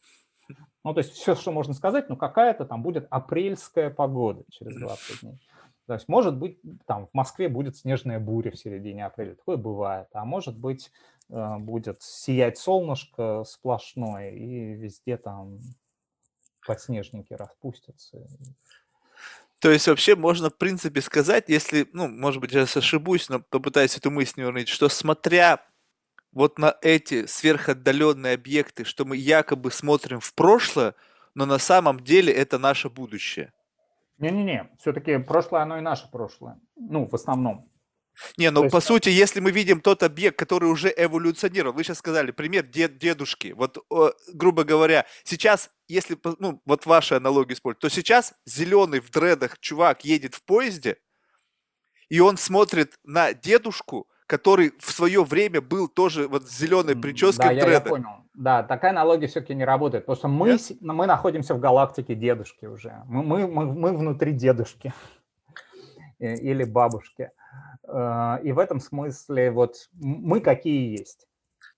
Speaker 2: Ну, то есть все, что можно сказать, ну, какая-то там будет апрельская погода через 20 дней. То есть, может быть, там в Москве будет снежная буря в середине апреля, такое бывает, а может быть, э, будет сиять солнышко сплошное, и везде там подснежники распустятся.
Speaker 1: То есть вообще можно, в принципе, сказать, если, ну, может быть, я ошибусь, но попытаюсь эту мысль не уронить, что смотря вот на эти сверхотдаленные объекты, что мы якобы смотрим в прошлое, но на самом деле это наше будущее.
Speaker 2: Не-не-не, все-таки прошлое, оно и наше прошлое. Ну, в основном.
Speaker 1: Не, ну есть... по сути, если мы видим тот объект, который уже эволюционировал, вы сейчас сказали, пример дед, дедушки, вот, грубо говоря, сейчас, если, ну, вот ваши аналогии использовать, то сейчас зеленый в дредах чувак едет в поезде, и он смотрит на дедушку, который в свое время был тоже вот с зеленой прической
Speaker 2: да, в дредах. Я, я понял. Да, такая аналогия все-таки не работает, потому что мы, мы находимся в галактике дедушки уже. Мы, мы, мы, мы внутри дедушки или бабушки. Э, и в этом смысле вот мы какие есть.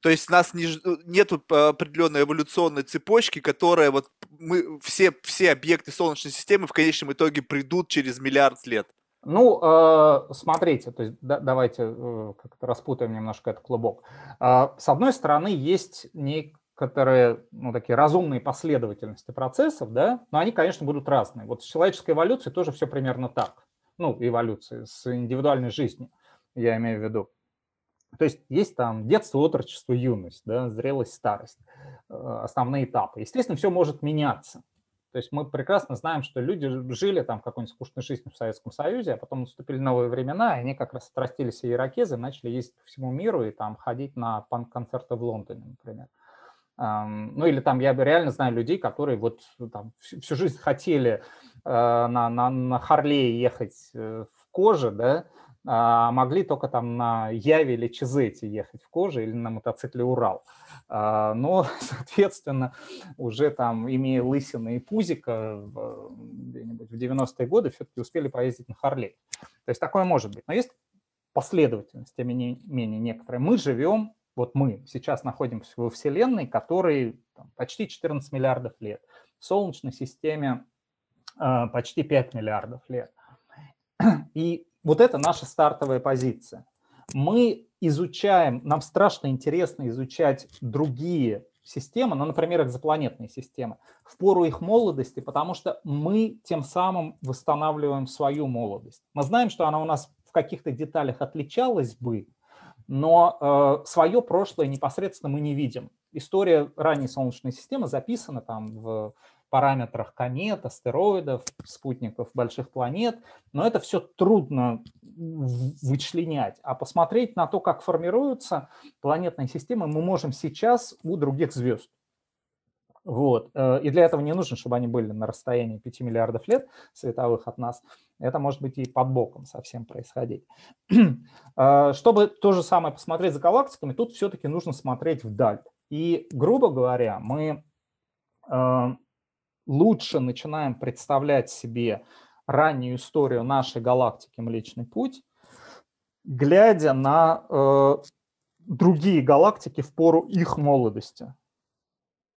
Speaker 1: То есть у нас не, э, нету определенной эволюционной цепочки, которая вот мы все, все объекты Солнечной системы в конечном итоге придут через миллиард лет.
Speaker 2: Ну, э, смотрите, то есть да, давайте как-то распутаем немножко этот клубок. С одной стороны, есть некоторые ну, такие разумные последовательности процессов, да, но они, конечно, будут разные. Вот с человеческой эволюцией тоже все примерно так ну, эволюции, с индивидуальной жизнью, я имею в виду. То есть есть там детство, отрочество, юность, да, зрелость, старость, э, основные этапы. Естественно, все может меняться. То есть мы прекрасно знаем, что люди жили там какой-нибудь скучной жизнью в Советском Союзе, а потом наступили новые времена, и они как раз отрастились и ирокезы, начали ездить по всему миру и там ходить на панк-концерты в Лондоне, например. Ну или там я реально знаю людей, которые вот там всю жизнь хотели э, на, на, на Харлее ехать э, в коже, да, а могли только там на Яве или Чизете ехать в коже или на мотоцикле Урал. А, но, соответственно, уже там, имея лысины и пузика где-нибудь в 90-е годы, все-таки успели поездить на Харлей. То есть такое может быть. Но есть последовательность, тем не менее, некоторые. Мы живем вот мы сейчас находимся во Вселенной, которой там, почти 14 миллиардов лет, в Солнечной системе э, почти 5 миллиардов лет. И вот это наша стартовая позиция. Мы изучаем, нам страшно интересно изучать другие системы, ну, например, экзопланетные системы, в пору их молодости, потому что мы тем самым восстанавливаем свою молодость. Мы знаем, что она у нас в каких-то деталях отличалась бы, но э, свое прошлое непосредственно мы не видим. История ранней Солнечной системы записана там в параметрах комет, астероидов, спутников больших планет, но это все трудно вычленять. А посмотреть на то, как формируются планетные системы, мы можем сейчас у других звезд. Вот. Э, и для этого не нужно, чтобы они были на расстоянии 5 миллиардов лет световых от нас. Это может быть и под боком совсем происходить. Э, чтобы то же самое посмотреть за галактиками, тут все-таки нужно смотреть вдаль. И, грубо говоря, мы э, лучше начинаем представлять себе раннюю историю нашей галактики Млечный Путь, глядя на другие галактики в пору их молодости.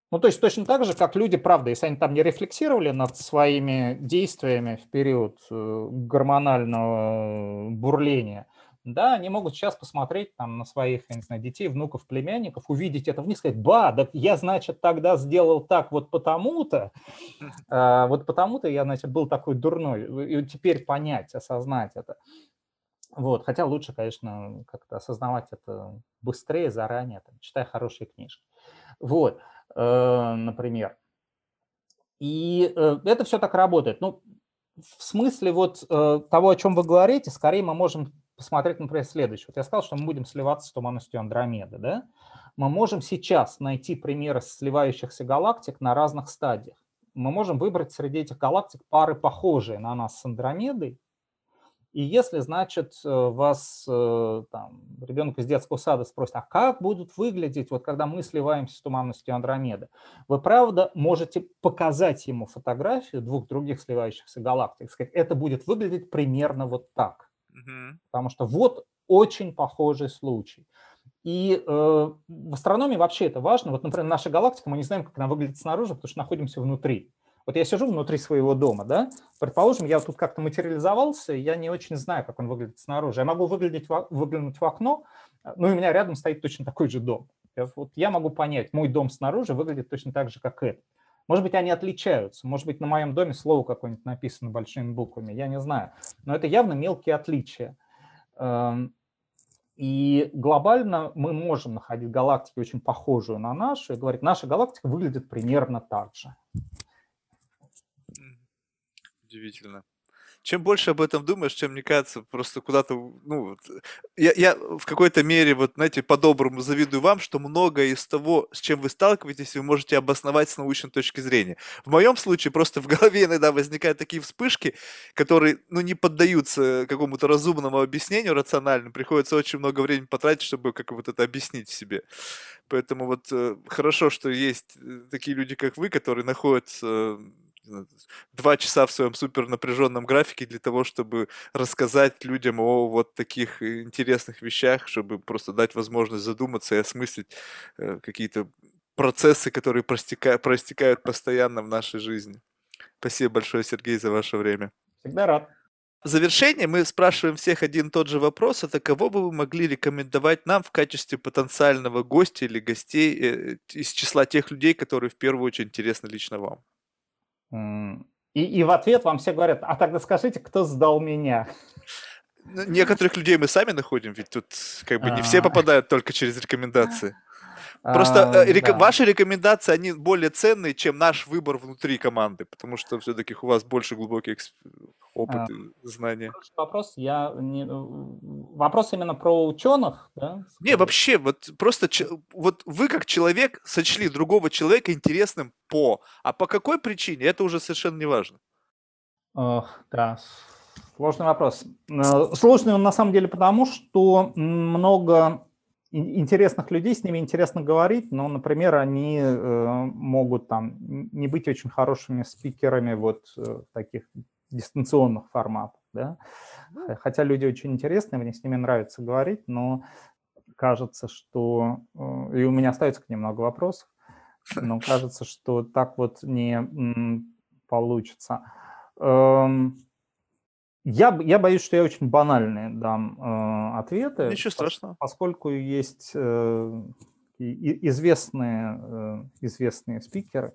Speaker 2: Ну, то есть точно так же, как люди, правда, если они там не рефлексировали над своими действиями в период э, гормонального бурления, да, они могут сейчас посмотреть там на своих, я не знаю, детей, внуков, племянников, увидеть это в них, сказать, ба, да я, значит, тогда сделал так вот потому-то, а, вот потому-то я, значит, был такой дурной, и теперь понять, осознать это. Вот, хотя лучше, конечно, как-то осознавать это быстрее, заранее, там, читая хорошие книжки. Вот. Э, например. И э, это все так работает. Ну, в смысле вот э, того, о чем вы говорите, скорее мы можем посмотреть, например, следующее. Вот я сказал, что мы будем сливаться с туманностью Андромеды. Да? Мы можем сейчас найти примеры сливающихся галактик на разных стадиях. Мы можем выбрать среди этих галактик пары, похожие на нас с Андромедой, и если, значит, э, вас э, там, ребенок из детского сада спросит, а как будут выглядеть, вот когда мы сливаемся с туманностью Андромеды, вы, правда, можете показать ему фотографию двух других сливающихся галактик, сказать, это будет выглядеть примерно вот так. Угу. Потому что вот очень похожий случай. И э, в астрономии вообще это важно. Вот, например, наша галактика, мы не знаем, как она выглядит снаружи, потому что находимся внутри. Вот я сижу внутри своего дома, да, предположим, я тут как-то материализовался, я не очень знаю, как он выглядит снаружи. Я могу выглядеть, выглянуть в окно, ну и у меня рядом стоит точно такой же дом. Вот я могу понять, мой дом снаружи выглядит точно так же, как этот. Может быть, они отличаются. Может быть, на моем доме слово какое-нибудь написано большими буквами. Я не знаю. Но это явно мелкие отличия. Эм, и глобально мы можем находить галактики очень похожую на нашу и говорить, наша галактика выглядит примерно так же.
Speaker 1: Удивительно чем больше об этом думаешь, чем, мне кажется, просто куда-то, ну, вот, я, я в какой-то мере, вот, знаете, по-доброму завидую вам, что многое из того, с чем вы сталкиваетесь, вы можете обосновать с научной точки зрения. В моем случае просто в голове иногда возникают такие вспышки, которые, ну, не поддаются какому-то разумному объяснению рациональному, приходится очень много времени потратить, чтобы как вот это объяснить себе. Поэтому вот э, хорошо, что есть э, такие люди, как вы, которые находятся два часа в своем супер напряженном графике для того, чтобы рассказать людям о вот таких интересных вещах, чтобы просто дать возможность задуматься и осмыслить э, какие-то процессы, которые простекают, простекают постоянно в нашей жизни. Спасибо большое, Сергей, за ваше время.
Speaker 2: Всегда рад.
Speaker 1: В завершение мы спрашиваем всех один и тот же вопрос. Это кого бы вы могли рекомендовать нам в качестве потенциального гостя или гостей э, из числа тех людей, которые в первую очередь интересны лично вам?
Speaker 2: И, и в ответ вам все говорят, а тогда скажите, кто сдал меня?
Speaker 1: Некоторых людей мы сами находим, ведь тут как бы не все а. попадают только через рекомендации. Просто а, э, рек... да. ваши рекомендации, они более ценные, чем наш выбор внутри команды, потому что все-таки у вас больше глубокий эксп... опыт а, и знания.
Speaker 2: Вопрос, я не... вопрос именно про ученых, да?
Speaker 1: Не, вообще, вот просто вот вы как человек сочли другого человека интересным по, а по какой причине, это уже совершенно не важно.
Speaker 2: да, сложный вопрос. Э, сложный он на самом деле потому, что много интересных людей, с ними интересно говорить, но, например, они э, могут там не быть очень хорошими спикерами вот э, таких дистанционных форматов, да? Хотя люди очень интересные, мне с ними нравится говорить, но кажется, что... Э, и у меня остается к ним много вопросов, но кажется, что так вот не получится. Эм, я, я боюсь, что я очень банальные дам э, ответы.
Speaker 1: Ничего страшного.
Speaker 2: Поскольку есть э, известные, э, известные спикеры,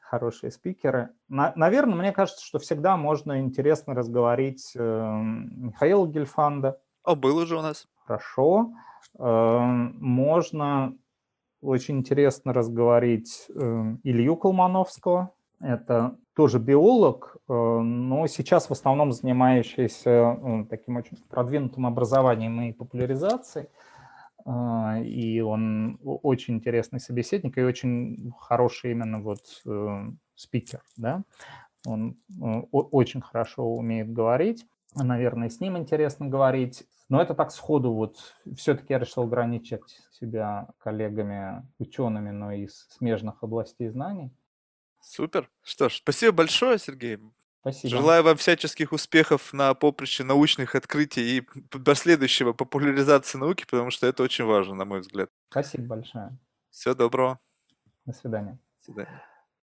Speaker 2: хорошие спикеры. На, наверное, мне кажется, что всегда можно интересно разговорить э, Михаила Гельфанда.
Speaker 1: А был уже у нас.
Speaker 2: Хорошо. Э, можно очень интересно разговорить э, Илью Колмановского. Это тоже биолог, э, но сейчас в основном занимающийся э, таким очень продвинутым образованием и популяризацией. Э, и он очень интересный собеседник и очень хороший именно вот спикер. Да? Он очень хорошо умеет говорить. Наверное, с ним интересно говорить. Но это так сходу вот. Все-таки я решил ограничить себя коллегами, учеными, но из смежных областей знаний.
Speaker 1: Супер. Что ж, спасибо большое, Сергей.
Speaker 2: Спасибо.
Speaker 1: Желаю вам всяческих успехов на поприще научных открытий и последующего популяризации науки, потому что это очень важно, на мой взгляд.
Speaker 2: Спасибо большое.
Speaker 1: Всего доброго.
Speaker 2: До свидания.
Speaker 1: До свидания.